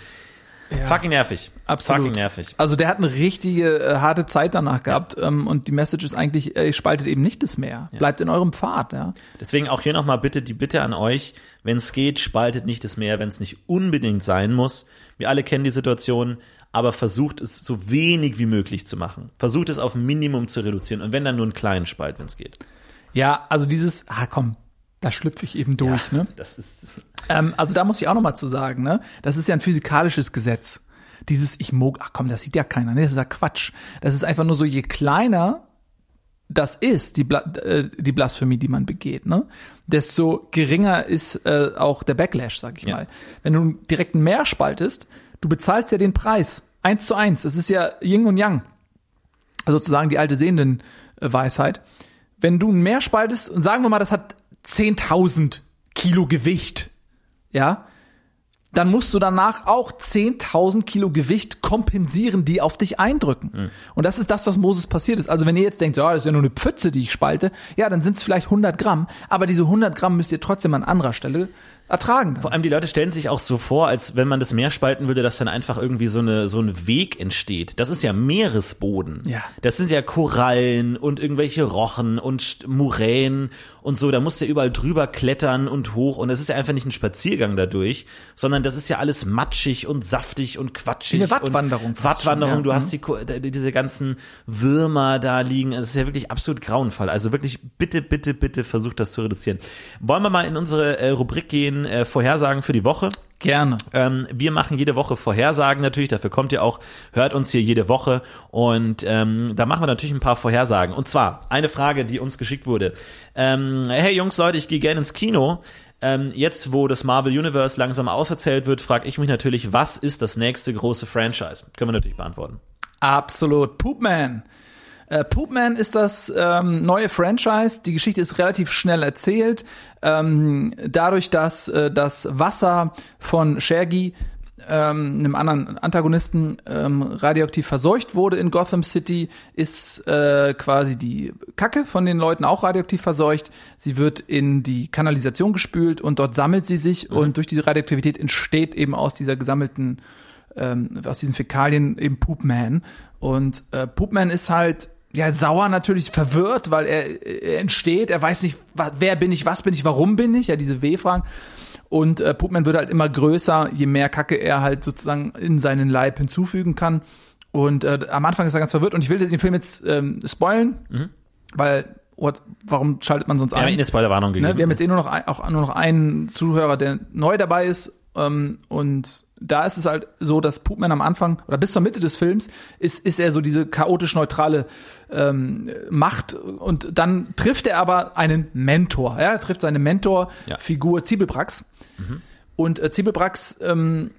Fucking nervig. Absolut. Fucking nervig. Also der hat eine richtige äh, harte Zeit danach gehabt ähm, und die Message ist eigentlich, äh, ihr spaltet eben nicht das Meer. Bleibt in eurem Pfad, ja. Deswegen auch hier nochmal bitte die Bitte an euch, wenn es geht, spaltet nicht das Meer, wenn es nicht unbedingt sein muss. Wir alle kennen die Situation, aber versucht es so wenig wie möglich zu machen. Versucht es auf ein Minimum zu reduzieren und wenn dann nur einen kleinen Spalt, wenn es geht. Ja, also dieses, ah komm, da schlüpfe ich eben durch, ne? Das ist Ähm, also da muss ich auch noch mal zu sagen, ne? Das ist ja ein physikalisches Gesetz. Dieses ich mog, ach komm, das sieht ja keiner. Nee, das ist ja Quatsch. Das ist einfach nur so, je kleiner das ist, die, Bla äh, die Blasphemie, die man begeht, ne? Desto geringer ist äh, auch der Backlash, sag ich Ja. mal. Wenn du direkt ein Meer spaltest, du bezahlst ja den Preis. Eins zu eins. Das ist ja Yin und Yang. sozusagen die alte Sehenden-Weisheit. Wenn du ein Meer spaltest und sagen wir mal, das hat 10.000 Kilo Gewicht, ja, dann musst du danach auch 10.000 Kilo Gewicht kompensieren, die auf dich eindrücken. Mhm. Und das ist das, was Moses passiert ist. Also wenn ihr jetzt denkt, ja, das ist ja nur eine Pfütze, die ich spalte, ja, dann sind es vielleicht 100 Gramm, aber diese 100 Gramm müsst ihr trotzdem an anderer Stelle ertragen. Dann. Vor allem die Leute stellen sich auch so vor, als wenn man das Meer spalten würde, dass dann einfach irgendwie so eine so ein Weg entsteht. Das ist ja Meeresboden. Ja. Das sind ja Korallen und irgendwelche Rochen und Muränen und so. Da musst du ja überall drüber klettern und hoch und das ist ja einfach nicht ein Spaziergang dadurch, sondern das ist ja alles matschig und saftig und quatschig. Wie eine Wattwanderung. Wattwanderung. Ja. Du hast mhm. die diese ganzen Würmer da liegen. Es ist ja wirklich absolut grauenvoll. Also wirklich bitte, bitte, bitte versucht das zu reduzieren. Wollen wir mal in unsere äh, Rubrik gehen? Äh, Vorhersagen für die Woche. Gerne. Ähm, wir machen jede Woche Vorhersagen natürlich, dafür kommt ihr auch, hört uns hier jede Woche und ähm, da machen wir natürlich ein paar Vorhersagen. Und zwar eine Frage, die uns geschickt wurde. Ähm, hey Jungs, Leute, ich gehe gerne ins Kino. Ähm, jetzt, wo das Marvel Universe langsam auserzählt wird, frage ich mich natürlich, was ist das nächste große Franchise? Können wir natürlich beantworten. Absolut. Poopman. Äh, Poopman ist das ähm, neue Franchise. Die Geschichte ist relativ schnell erzählt. Ähm, dadurch, dass äh, das Wasser von Shergi ähm, einem anderen Antagonisten ähm, radioaktiv verseucht wurde in Gotham City, ist äh, quasi die Kacke von den Leuten auch radioaktiv verseucht. Sie wird in die Kanalisation gespült und dort sammelt sie sich mhm. und durch diese Radioaktivität entsteht eben aus dieser gesammelten, ähm, aus diesen Fäkalien eben Poopman. Und äh, Poopman ist halt ja, sauer natürlich, verwirrt, weil er, er entsteht, er weiß nicht, wer bin ich, was bin ich, warum bin ich, ja, diese W-Fragen. Und äh, Pupman wird halt immer größer, je mehr Kacke er halt sozusagen in seinen Leib hinzufügen kann. Und äh, am Anfang ist er ganz verwirrt und ich will den Film jetzt ähm, spoilen, mhm. weil what, warum schaltet man sonst ein? Wir haben eine Spoilerwarnung gegeben. Ne? Wir haben jetzt eh nur noch, ein, auch nur noch einen Zuhörer, der neu dabei ist ähm, und da ist es halt so, dass Poopman am Anfang oder bis zur Mitte des Films ist, ist er so diese chaotisch neutrale ähm, Macht und dann trifft er aber einen Mentor. Ja? Er trifft seine Mentorfigur ja. Zibelbrax. Mhm. Und äh, Zibelbrax ähm,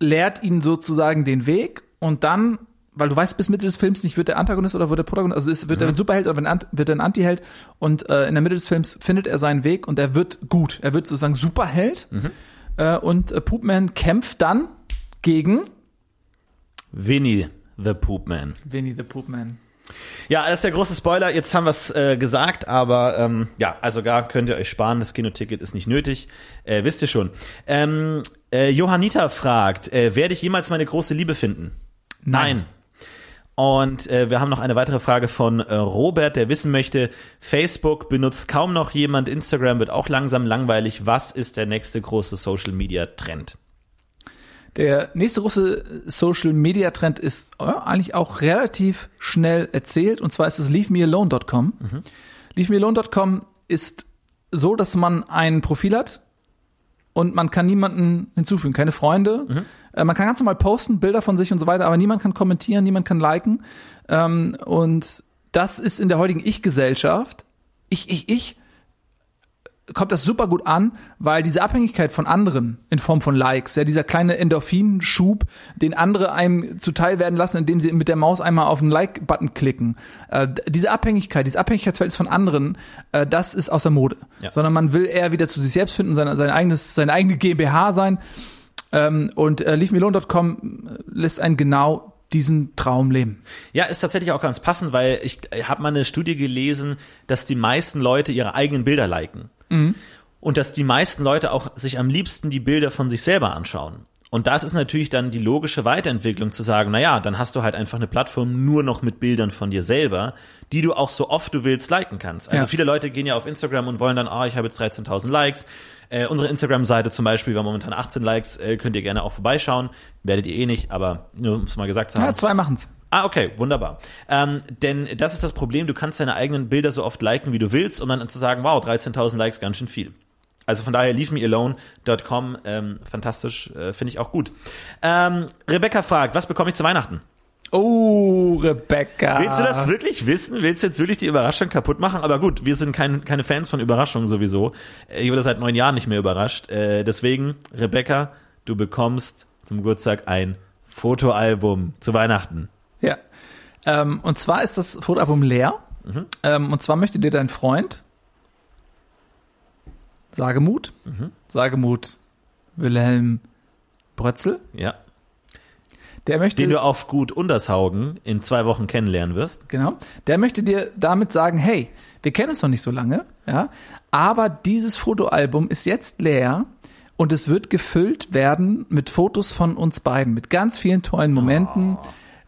lehrt ihn sozusagen den Weg und dann weil du weißt bis Mitte des Films nicht, wird der Antagonist oder wird der Protagonist, also ist, wird mhm. er ein Superheld oder wird er ein Antiheld und äh, in der Mitte des Films findet er seinen Weg und er wird gut. Er wird sozusagen Superheld. Mhm und äh, Poopman kämpft dann gegen Winnie the Poopman. Winnie the Poopman. Ja, das ist der große Spoiler. Jetzt haben wir es äh, gesagt, aber ähm, ja, also gar könnt ihr euch sparen. Das Kinoticket ist nicht nötig. Äh, wisst ihr schon. Ähm, äh, Johannita fragt, äh, werde ich jemals meine große Liebe finden? Nein. Nein. Und äh, wir haben noch eine weitere Frage von äh, Robert, der wissen möchte, Facebook benutzt kaum noch jemand, Instagram wird auch langsam langweilig. Was ist der nächste große Social-Media-Trend? Der nächste große Social-Media-Trend ist äh, eigentlich auch relativ schnell erzählt, und zwar ist es leavemealone.com. Mhm. Leavemealone.com ist so, dass man ein Profil hat, und man kann niemanden hinzufügen, keine Freunde. Mhm. Äh, man kann ganz normal posten, Bilder von sich und so weiter, aber niemand kann kommentieren, niemand kann liken. Ähm, und das ist in der heutigen Ich-Gesellschaft, ich, ich, ich, kommt das super gut an, weil diese Abhängigkeit von anderen in Form von Likes, ja, dieser kleine Endorphinschub, den andere einem zuteil werden lassen, indem sie mit der Maus einmal auf den Like-Button klicken. Äh, diese Abhängigkeit, dieses Abhängigkeitsverhältnis von anderen, äh, das ist außer Mode. Ja. Sondern man will eher wieder zu sich selbst finden, sein, sein eigenes, seine eigene GmbH sein. Ähm, und äh, leavemelone.com lässt einen genau diesen Traum leben. Ja, ist tatsächlich auch ganz passend, weil ich habe mal eine Studie gelesen, dass die meisten Leute ihre eigenen Bilder liken. Mhm. Und dass die meisten Leute auch sich am liebsten die Bilder von sich selber anschauen. Und das ist natürlich dann die logische Weiterentwicklung zu sagen, na ja, dann hast du halt einfach eine Plattform nur noch mit Bildern von dir selber, die du auch so oft du willst liken kannst. Also ja. viele Leute gehen ja auf Instagram und wollen dann, ah, oh, ich habe jetzt 13.000 Likes. Äh, unsere Instagram-Seite zum Beispiel, wir haben momentan 18 Likes, äh, könnt ihr gerne auch vorbeischauen. Werdet ihr eh nicht, aber nur um es mal gesagt zu haben. Ja, zwei machen's. Ah, okay, wunderbar. Ähm, denn das ist das Problem, du kannst deine eigenen Bilder so oft liken, wie du willst, um dann zu sagen, wow, 13.000 Likes, ganz schön viel. Also von daher leavemealone.com, ähm, fantastisch, äh, finde ich auch gut. Ähm, Rebecca fragt, was bekomme ich zu Weihnachten? Oh, Rebecca. Willst du das wirklich wissen? Willst du jetzt wirklich die Überraschung kaputt machen? Aber gut, wir sind kein, keine Fans von Überraschungen sowieso. Äh, ich wurde seit neun Jahren nicht mehr überrascht. Äh, deswegen, Rebecca, du bekommst zum Geburtstag ein Fotoalbum zu Weihnachten. Ja. Ähm, und zwar ist das Fotoalbum leer. Mhm. Ähm, und zwar möchte dir dein Freund Sagemut, Mhm. Sagemut Wilhelm Brötzel, Ja. Der möchte Den du auf gut Untershaugen in zwei Wochen kennenlernen wirst. Genau. Der möchte dir damit sagen, hey, wir kennen uns noch nicht so lange, ja, aber dieses Fotoalbum ist jetzt leer und es wird gefüllt werden mit Fotos von uns beiden, mit ganz vielen tollen Momenten.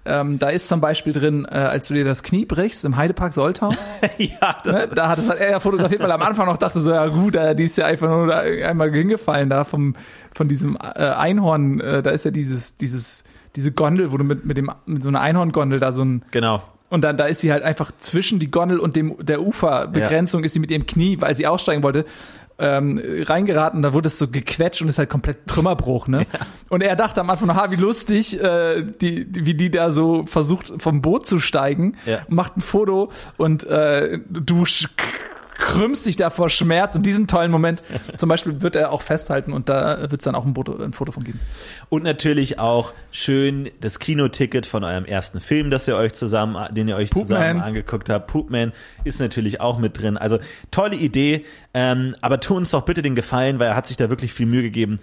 Ähm, da ist zum Beispiel drin, äh, als du dir das Knie brichst im Heidepark Soltau. <laughs> ja, das, Ne? Da hat es halt er ja fotografiert, weil er am Anfang noch dachte so, ja gut, äh, die ist ja einfach nur da einmal hingefallen da vom, von diesem äh, Einhorn, äh, da ist ja dieses, dieses, diese Gondel, wo du mit, mit dem, mit so einer Einhorngondel da so ein, genau. und dann da ist sie halt einfach zwischen die Gondel und dem der Uferbegrenzung ist sie mit ihrem Knie, weil sie aussteigen wollte, ähm, reingeraten. Da wurde es so gequetscht und ist halt komplett Trümmerbruch. Ne? Und er dachte am Anfang noch, ha, wie lustig, äh, die, die, wie die da so versucht vom Boot zu steigen, Ja. macht ein Foto und äh, du krümmst dich da vor Schmerz. Und diesen tollen Moment zum Beispiel wird er auch festhalten und da wird es dann auch ein Foto, ein Foto von geben. Und natürlich auch schön das Kinoticket von eurem ersten Film, das ihr euch zusammen, den ihr euch Poop zusammen Man. angeguckt habt. Poopman ist natürlich auch mit drin. Also tolle Idee. Ähm, aber tu uns doch bitte den Gefallen, weil er hat sich da wirklich viel Mühe gegeben.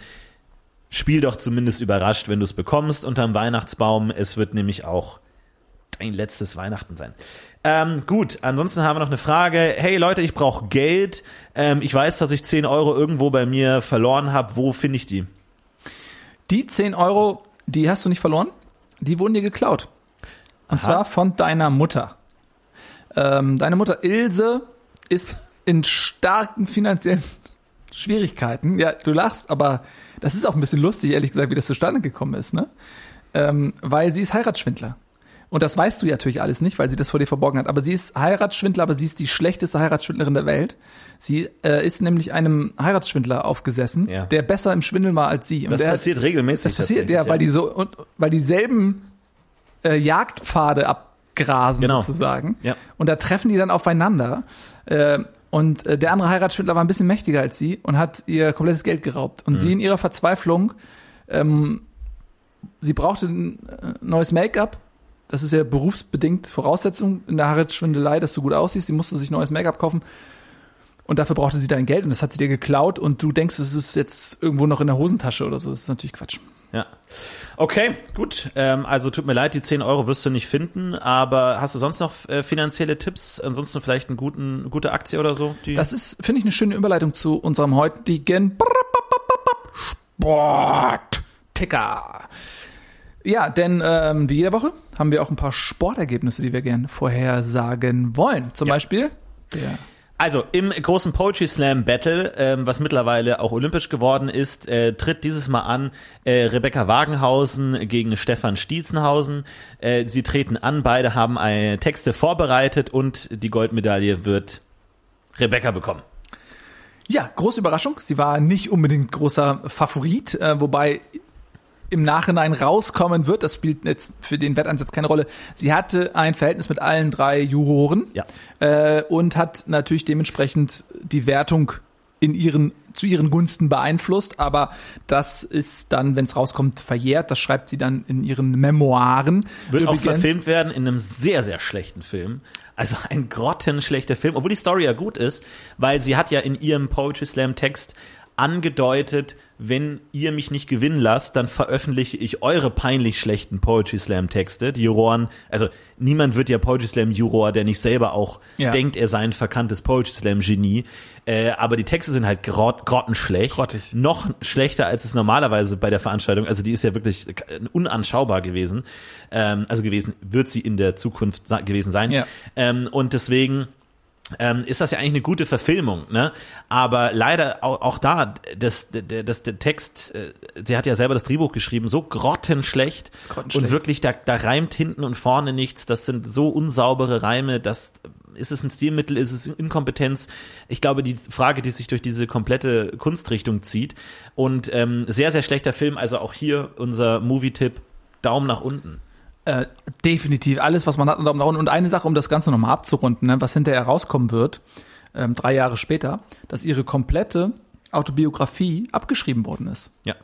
Spiel doch zumindest überrascht, wenn du es bekommst unterm Weihnachtsbaum. Es wird nämlich auch dein letztes Weihnachten sein. Ähm, gut, ansonsten haben wir noch eine Frage. Hey Leute, ich brauche Geld. Ähm, ich weiß, dass ich 10 Euro irgendwo bei mir verloren habe. Wo finde ich die? Die 10 Euro, die hast du nicht verloren, die wurden dir geklaut. Und Aha. zwar von deiner Mutter. Ähm, deine Mutter Ilse ist in starken finanziellen Schwierigkeiten. Ja, du lachst, aber das ist auch ein bisschen lustig, ehrlich gesagt, wie das zustande gekommen ist, ne? Ähm, weil sie ist Heiratsschwindler. Und das weißt du ja natürlich alles nicht, weil sie das vor dir verborgen hat. Aber sie ist Heiratsschwindler, aber sie ist die schlechteste Heiratsschwindlerin der Welt. Sie äh, ist nämlich einem Heiratsschwindler aufgesessen, Ja. der besser im Schwindeln war als sie. Und Das passiert regelmäßig. das passiert, tatsächlich, ja, weil die so und weil dieselben äh, Jagdpfade abgrasen Genau. sozusagen. Ja. Und da treffen die dann aufeinander. Äh, und äh, der andere Heiratsschwindler war ein bisschen mächtiger als sie und hat ihr komplettes Geld geraubt. Und Mhm. sie in ihrer Verzweiflung, ähm, sie brauchte ein äh, neues Make-up. Das ist ja berufsbedingt Voraussetzung in der Heiratsschwindelei, dass du gut aussiehst. Sie musste sich neues Make-up kaufen. Und dafür brauchte sie dein Geld und das hat sie dir geklaut und du denkst, es ist jetzt irgendwo noch in der Hosentasche oder so. Das ist natürlich Quatsch. Ja. Okay, gut. Ähm, also tut mir leid, die 10 Euro wirst du nicht finden, aber hast du sonst noch äh, finanzielle Tipps? Ansonsten vielleicht einen guten, eine gute Aktie oder so? Die Das ist, finde ich, eine schöne Überleitung zu unserem heutigen Sport-Ticker. Ja, denn ähm, wie jede Woche haben wir auch ein paar Sportergebnisse, die wir gerne vorhersagen wollen. Zum Ja. Beispiel der Also im großen Poetry Slam Battle, ähm, was mittlerweile auch olympisch geworden ist, äh, tritt dieses Mal an äh, Rebecca Wagenhausen gegen Stefan Stiezenhausen. Äh, sie treten an, beide haben äh, Texte vorbereitet und die Goldmedaille wird Rebecca bekommen. Ja, große Überraschung. Sie war nicht unbedingt großer Favorit, äh, wobei im Nachhinein rauskommen wird, das spielt jetzt für den Wetteinsatz keine Rolle. Sie hatte ein Verhältnis mit allen drei Juroren Ja. äh, und hat natürlich dementsprechend die Wertung in ihren zu ihren Gunsten beeinflusst, aber das ist dann, wenn es rauskommt, verjährt. Das schreibt sie dann in ihren Memoiren. Wird auch Übrigens- verfilmt werden in einem sehr, sehr schlechten Film. Also ein grottenschlechter Film, obwohl die Story ja gut ist, weil sie hat ja in ihrem Poetry Slam Text angedeutet, wenn ihr mich nicht gewinnen lasst, dann veröffentliche ich eure peinlich schlechten Poetry Slam Texte. Die Juroren, also niemand wird ja Poetry Slam Juror, der nicht selber auch Ja. denkt, er sei ein verkanntes Poetry Slam Genie. Äh, aber die Texte sind halt grott, grottenschlecht. Grottig. Noch schlechter als es normalerweise bei der Veranstaltung. Also die ist ja wirklich unanschaubar gewesen. Ähm, also gewesen, wird sie in der Zukunft gewesen sein. Ja. Ähm, und deswegen ähm, ist das ja eigentlich eine gute Verfilmung, ne? Aber leider auch, auch da, das, der, das, der Text, äh, sie hat ja selber das Drehbuch geschrieben, so grottenschlecht, grottenschlecht. und wirklich, da, da reimt hinten und vorne nichts, das sind so unsaubere Reime, das ist es ein Stilmittel, ist es Inkompetenz? Ich glaube, die Frage, die sich durch diese komplette Kunstrichtung zieht und ähm, sehr, sehr schlechter Film, also auch hier unser Movie-Tipp, Daumen nach unten. Äh, definitiv alles, was man hat. Und eine Sache, um das Ganze nochmal abzurunden, ne, was hinterher rauskommen wird, ähm, drei Jahre später, dass ihre komplette Autobiografie abgeschrieben worden ist. Ja.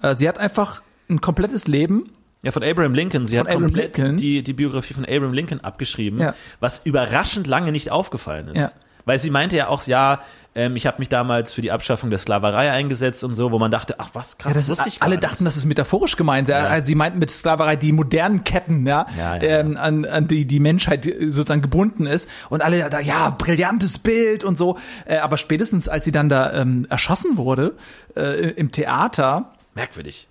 Äh, sie hat einfach ein komplettes Leben Ja, von Abraham Lincoln. Sie Von hat Abraham komplett Lincoln? die, die Biografie von Abraham Lincoln abgeschrieben, Ja. was überraschend lange nicht aufgefallen ist. Ja. Weil sie meinte ja auch, ja, ähm, ich habe mich damals für die Abschaffung der Sklaverei eingesetzt und so, wo man dachte, ach was, krass, Ja, das wusste ich alle dachten, das ist metaphorisch gemeint. Ja. Also sie meinten mit Sklaverei die modernen Ketten, ja, Ja, ja, ähm, an, an die die Menschheit sozusagen gebunden ist. Und alle da, ja, brillantes Bild und so. Äh, aber spätestens, als sie dann da ähm, erschossen wurde äh, im Theater, Merkwürdig.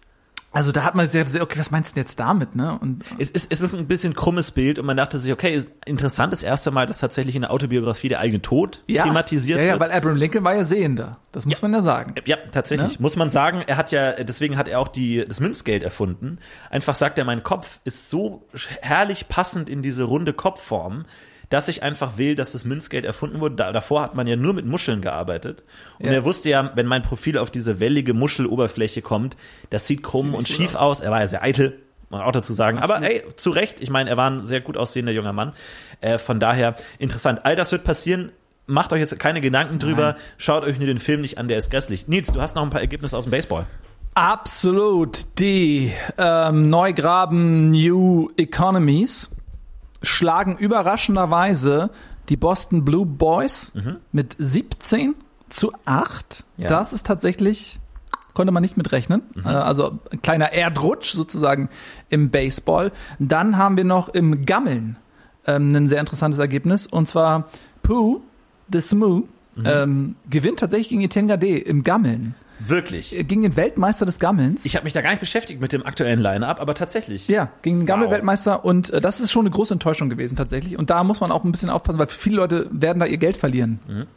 Also da hat man sich gesagt, okay, was meinst du denn jetzt damit, ne? Und Es ist, es ist ein bisschen krummes Bild und man dachte sich, okay, interessant das erste Mal, dass tatsächlich in der Autobiografie der eigene Tod ja, thematisiert ja, ja, wird. weil Abraham Lincoln war ja Sehender. Das muss man ja sagen. Ja, tatsächlich. Ne? Muss man sagen, er hat ja, deswegen hat er auch die, das Münzgeld erfunden. Einfach sagt er, mein Kopf ist so herrlich passend in diese runde Kopfform, dass ich einfach will, dass das Münzgeld erfunden wurde. Da, davor hat man ja nur mit Muscheln gearbeitet. Und Ja. er wusste ja, wenn mein Profil auf diese wellige Muscheloberfläche kommt, das sieht krumm und schief aus. Er war ja sehr eitel. Muss man auch dazu sagen. Aber ey, zu Recht. Ich meine, er war ein sehr gut aussehender junger Mann. Äh, von daher interessant. All das wird passieren. Macht euch jetzt keine Gedanken drüber. Schaut euch nur den Film nicht an, der ist grässlich. Nils, du hast noch ein paar Ergebnisse aus dem Baseball. Absolut. Die ähm, Neugraben New Economies schlagen überraschenderweise die Boston Blue Boys mit 17 zu 8. Ja. Das ist tatsächlich, konnte man nicht mitrechnen. Äh, also ein kleiner Erdrutsch sozusagen im Baseball. Dann haben wir noch im Gammeln ähm, ein sehr interessantes Ergebnis. Und zwar Pooh, the Smoo, ähm, gewinnt tatsächlich gegen Etienne Gade im Gammeln. Wirklich. Gegen den Weltmeister des Gammelns. Ich habe mich da gar nicht beschäftigt mit dem aktuellen Line-Up, aber tatsächlich. Ja, gegen den Wow. Gammel-Weltmeister und äh, das ist schon eine große Enttäuschung gewesen tatsächlich. Und da muss man auch ein bisschen aufpassen, weil viele Leute werden da ihr Geld verlieren. Mhm.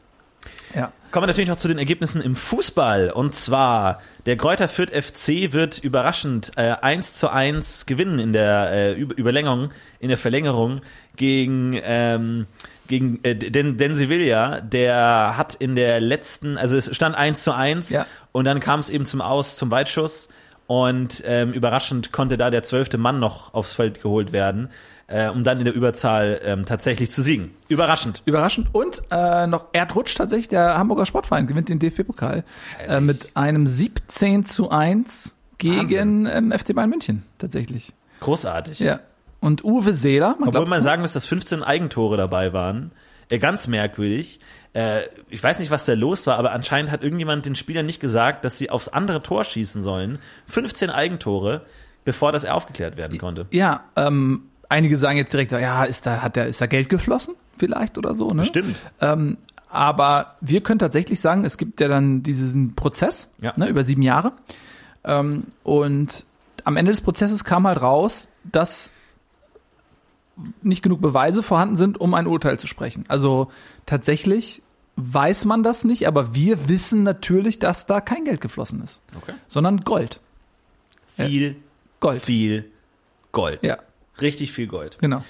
Ja. Kommen wir natürlich noch zu den Ergebnissen im Fußball. Und zwar, der Kräuter Fürth FC wird überraschend äh, 1 zu 1 gewinnen in der äh, Über Überlängerung, in der Verlängerung gegen, ähm, gegen äh, den, den Sevilla. Der hat in der letzten, also es stand 1 zu 1 Ja. und dann kam es eben zum Aus, zum Weitschuss. Und ähm, überraschend konnte da der zwölfte Mann noch aufs Feld geholt werden, äh, um dann in der Überzahl ähm, tatsächlich zu siegen. Überraschend. Überraschend. Und äh, noch Erdrutsch tatsächlich, der Hamburger Sportverein gewinnt den DFB-Pokal äh, mit einem 17 zu 1 gegen ähm, FC Bayern München tatsächlich. Großartig. Ja. Und Uwe Seeler, man Obwohl man sagen muss, dass 15 Eigentore dabei waren. Äh, ganz merkwürdig. Äh, ich weiß nicht, was da los war, aber anscheinend hat irgendjemand den Spielern nicht gesagt, dass sie aufs andere Tor schießen sollen. 15 Eigentore, bevor das aufgeklärt werden konnte. Ja, ähm, einige sagen jetzt direkt, ja, ist da, hat da, ist da Geld geflossen? Vielleicht oder so, ne? Stimmt. Ähm, aber wir können tatsächlich sagen, es gibt ja dann diesen Prozess Ja. ne, über sieben Jahre. Ähm, und am Ende des Prozesses kam halt raus, dass nicht genug Beweise vorhanden sind, um ein Urteil zu sprechen. Also tatsächlich weiß man das nicht, aber wir wissen natürlich, dass da kein Geld geflossen ist, Okay. sondern Gold. Viel, Gold. viel Gold. Ja, Richtig viel Gold. genau.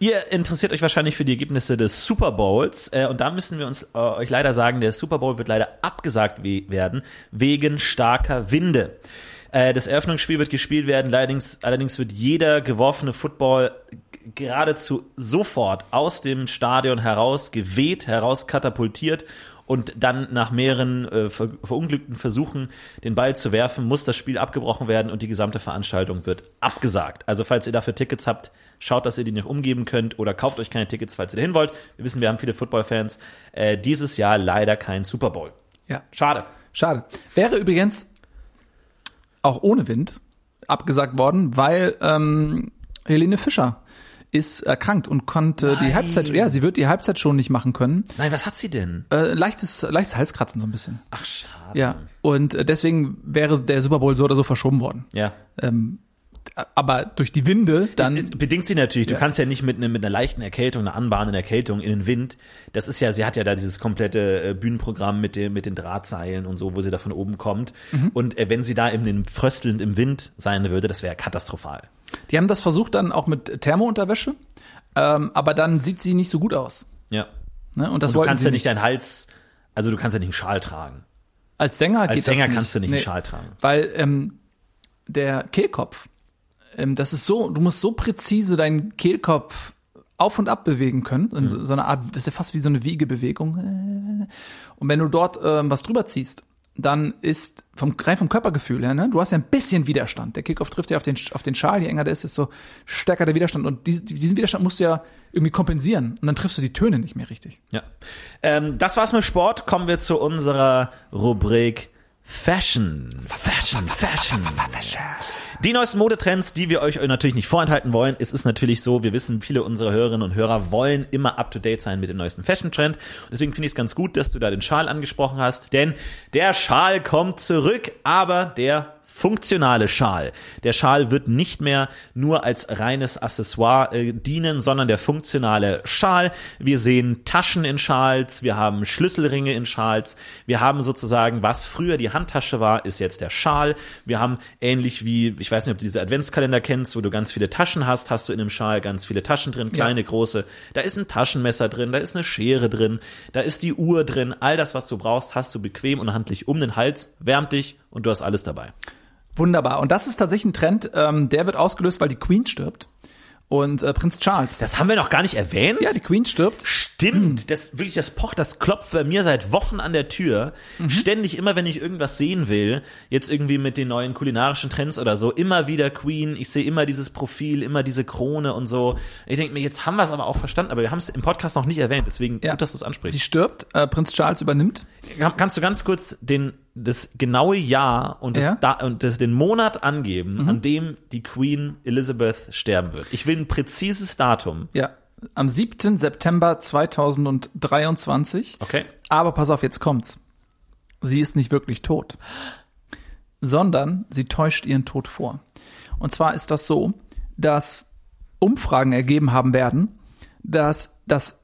Ihr interessiert euch wahrscheinlich für die Ergebnisse des Super Bowls äh, und da müssen wir uns äh, euch leider sagen, der Super Bowl wird leider abgesagt we werden wegen starker Winde. Äh, das Eröffnungsspiel wird gespielt werden, allerdings, allerdings wird jeder geworfene Football geradezu sofort aus dem Stadion heraus geweht, heraus katapultiert und dann nach mehreren äh, ver verunglückten Versuchen, den Ball zu werfen, muss das Spiel abgebrochen werden und die gesamte Veranstaltung wird abgesagt. Also falls ihr dafür Tickets habt, schaut, dass ihr die noch umgeben könnt oder kauft euch keine Tickets, falls ihr dahin wollt. Wir wissen, wir haben viele Football-Fans. Äh, dieses Jahr leider kein Super Bowl. Ja. Schade. Schade. Wäre übrigens auch ohne Wind abgesagt worden, weil ähm, Helene Fischer ist erkrankt und konnte die Nein. Halbzeit, ja, sie wird die Halbzeit schon nicht machen können. Nein, was hat sie denn? Äh, leichtes, leichtes Halskratzen so ein bisschen. Ach, schade. Ja. Und äh, deswegen wäre der Super Bowl so oder so verschoben worden. Ja. Ähm, aber durch die Winde dann. es, bedingt sie natürlich. Du Ja. kannst ja nicht mit, ne, mit einer leichten Erkältung, einer anbahnenden Erkältung in den Wind. Das ist ja, sie hat ja da dieses komplette äh, Bühnenprogramm mit dem, mit den Drahtseilen und so, wo sie da von oben kommt. Mhm. Und äh, wenn sie da eben in fröstelnd im Wind sein würde, das wäre katastrophal. die haben das versucht dann auch mit Thermounterwäsche, ähm, aber dann sieht sie nicht so gut aus. Ja. Ne? Und das Und du wollten kannst sie ja nicht deinen Hals, also du kannst ja nicht einen Schal tragen. Als Sänger Als geht Sänger das nicht. kannst du nicht Nee. einen Schal tragen. Weil ähm, der Kehlkopf, ähm, das ist so, du musst so präzise deinen Kehlkopf auf und ab bewegen können, in so, so eine Art, das ist ja fast wie so eine Wiegebewegung. Und wenn du dort ähm, was drüber ziehst, dann ist vom, rein vom Körpergefühl her, ne, du hast ja ein bisschen Widerstand. Der Kickoff trifft ja auf den, auf den Schal, je enger der ist, ist stärker der Widerstand. Und diesen, diesen Widerstand musst du ja irgendwie kompensieren. Und dann triffst du die Töne nicht mehr richtig. Ja. Ähm, das war's mit Sport. Kommen wir zu unserer Rubrik Fashion. Fashion, Fashion. Fashion. Die neuesten Modetrends, die wir euch natürlich nicht vorenthalten wollen. Es ist natürlich so, wir wissen, viele unserer Hörerinnen und Hörer wollen immer up to date sein mit dem neuesten Fashion-Trend. Deswegen finde ich es ganz gut, dass du da den Schal angesprochen hast, denn der Schal kommt zurück, aber der funktionale Schal. Der Schal wird nicht mehr nur als reines Accessoire äh, dienen, sondern der funktionale Schal. Wir sehen Taschen in Schals, wir haben Schlüsselringe in Schals, wir haben sozusagen, was früher die Handtasche war, ist jetzt der Schal. Wir haben ähnlich wie, ich weiß nicht, ob du diese Adventskalender kennst, wo du ganz viele Taschen hast, hast du in einem Schal ganz viele Taschen drin, kleine, ja. große. Da ist ein Taschenmesser drin, da ist eine Schere drin, da ist die Uhr drin. All das, was du brauchst, hast du bequem und handlich um den Hals, wärmt dich und du hast alles dabei. Wunderbar. Und das ist tatsächlich ein Trend, ähm, der wird ausgelöst, weil die Queen stirbt. Und äh, Prinz Charles. Das haben wir noch gar nicht erwähnt. Ja, die Queen stirbt. Stimmt. Hm. Das wirklich das pocht, das klopft bei mir seit Wochen an der Tür. Mhm. Ständig immer, wenn ich irgendwas sehen will, jetzt irgendwie mit den neuen kulinarischen Trends oder so, immer wieder Queen. Ich sehe immer dieses Profil, immer diese Krone und so. Ich denke mir, jetzt haben wir es aber auch verstanden, aber wir haben es im Podcast noch nicht erwähnt. Deswegen ja. gut, dass du es ansprichst. Sie stirbt. Äh, Prinz Charles übernimmt. Kannst du ganz kurz den das genaue Jahr und, das ja? da, und das, den Monat angeben, mhm. an dem die Queen Elizabeth sterben wird. Ich will ein präzises Datum. Ja. Am 7. September 2023. Okay. Aber pass auf, jetzt kommt's. Sie ist nicht wirklich tot, sondern sie täuscht ihren Tod vor. Und zwar ist das so, dass Umfragen ergeben haben werden, dass das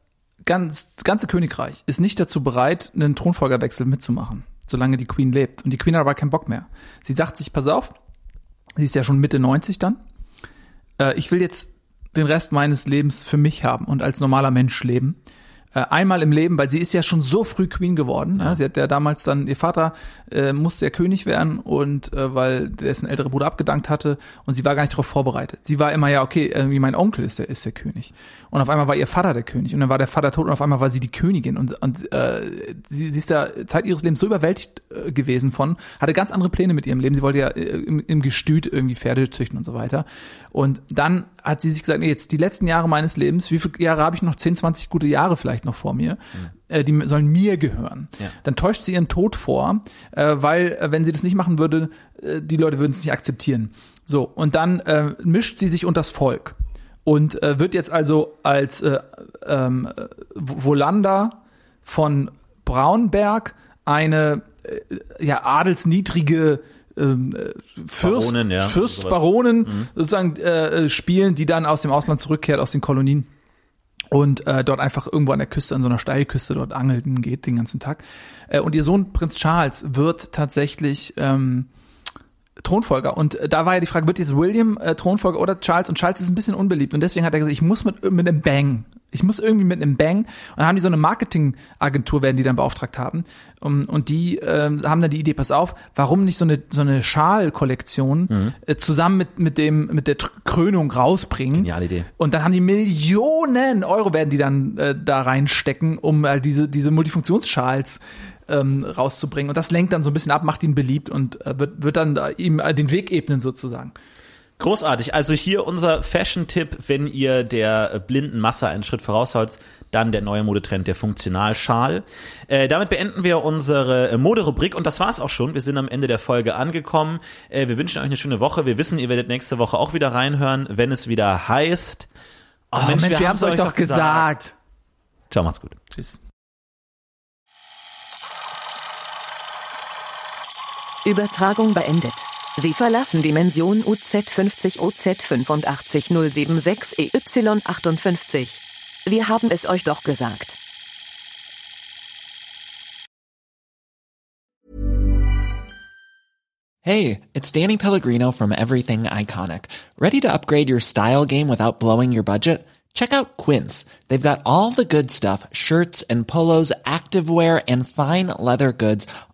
ganz, ganze Königreich ist nicht dazu bereit, einen Thronfolgerwechsel mitzumachen solange die Queen lebt. Und die Queen hat aber keinen Bock mehr. Sie sagt sich, pass auf, sie ist ja schon Mitte 90 dann. Äh, ich will jetzt den Rest meines Lebens für mich haben und als normaler Mensch leben äh, einmal im Leben, weil sie ist ja schon so früh Queen geworden. Ja. Sie hat ja damals dann, ihr Vater äh, musste ja König werden und äh, weil dessen ältere Bruder abgedankt hatte und sie war gar nicht darauf vorbereitet. Sie war immer ja, okay, irgendwie mein Onkel ist der, ist der König. Und auf einmal war ihr Vater der König und dann war der Vater tot und auf einmal war sie die Königin und, und äh, sie, sie ist da Zeit ihres Lebens so überwältigt äh, gewesen von, hatte ganz andere Pläne mit ihrem Leben. Sie wollte ja äh, im, im Gestüt irgendwie Pferde züchten und so weiter. Und dann hat sie sich gesagt, nee, jetzt die letzten Jahre meines Lebens, wie viele Jahre habe ich noch? 10, 20 gute Jahre vielleicht noch vor mir. Mhm. Äh, die sollen mir gehören. Ja. Dann täuscht sie ihren Tod vor, äh, weil äh, wenn sie das nicht machen würde, äh, die Leute würden es nicht akzeptieren. So, und dann äh, mischt sie sich unters Volk und äh, wird jetzt also als äh, ähm, Volanda von Braunberg eine äh, ja adelsniedrige ähm, Fürst, Baronin, ja, Fürst, Baronin mhm. sozusagen äh, spielen, die dann aus dem Ausland zurückkehrt, aus den Kolonien und äh, dort einfach irgendwo an der Küste, an so einer Steilküste dort angeln geht den ganzen Tag. Äh, und ihr Sohn Prinz Charles wird tatsächlich ähm, Thronfolger. Und äh, da war ja die Frage, wird jetzt William äh, Thronfolger oder Charles? Und Charles ist ein bisschen unbeliebt. Und deswegen hat er gesagt, ich muss mit, mit einem Bang. Ich muss irgendwie mit einem Bang. Und dann haben die so eine Marketingagentur, werden die dann beauftragt haben. Um, und die äh, haben dann die Idee, pass auf, warum nicht so eine, so eine Schal-Kollektion mhm. äh, zusammen mit, mit dem, mit der Krönung rausbringen. Geniale Idee. Und dann haben die Millionen Euro werden die dann äh, da reinstecken, um äh, diese, diese Multifunktionsschals ähm, rauszubringen. Und das lenkt dann so ein bisschen ab, macht ihn beliebt und äh, wird, wird dann äh, ihm äh, den Weg ebnen sozusagen. Großartig. Also hier unser Fashion-Tipp, wenn ihr der blinden Masse einen Schritt voraushaut, dann der neue Modetrend, der Funktionalschal. Äh, damit beenden wir unsere Moderubrik und das war's auch schon. Wir sind am Ende der Folge angekommen. Äh, wir wünschen euch eine schöne Woche. Wir wissen, ihr werdet nächste Woche auch wieder reinhören, wenn es wieder heißt. Oh, oh Mensch, Mensch, wir, wir haben es euch doch gesagt. gesagt. Ciao, macht's gut. Tschüss. Übertragung beendet. Sie verlassen Dimension UZ50 OZ85 076 EY58. Wir haben es euch doch gesagt. Hey, it's Danny Pellegrino from Everything Iconic. Ready to upgrade your style game without blowing your budget? Check out Quince. They've got all the good stuff, shirts and polos, activewear and fine leather goods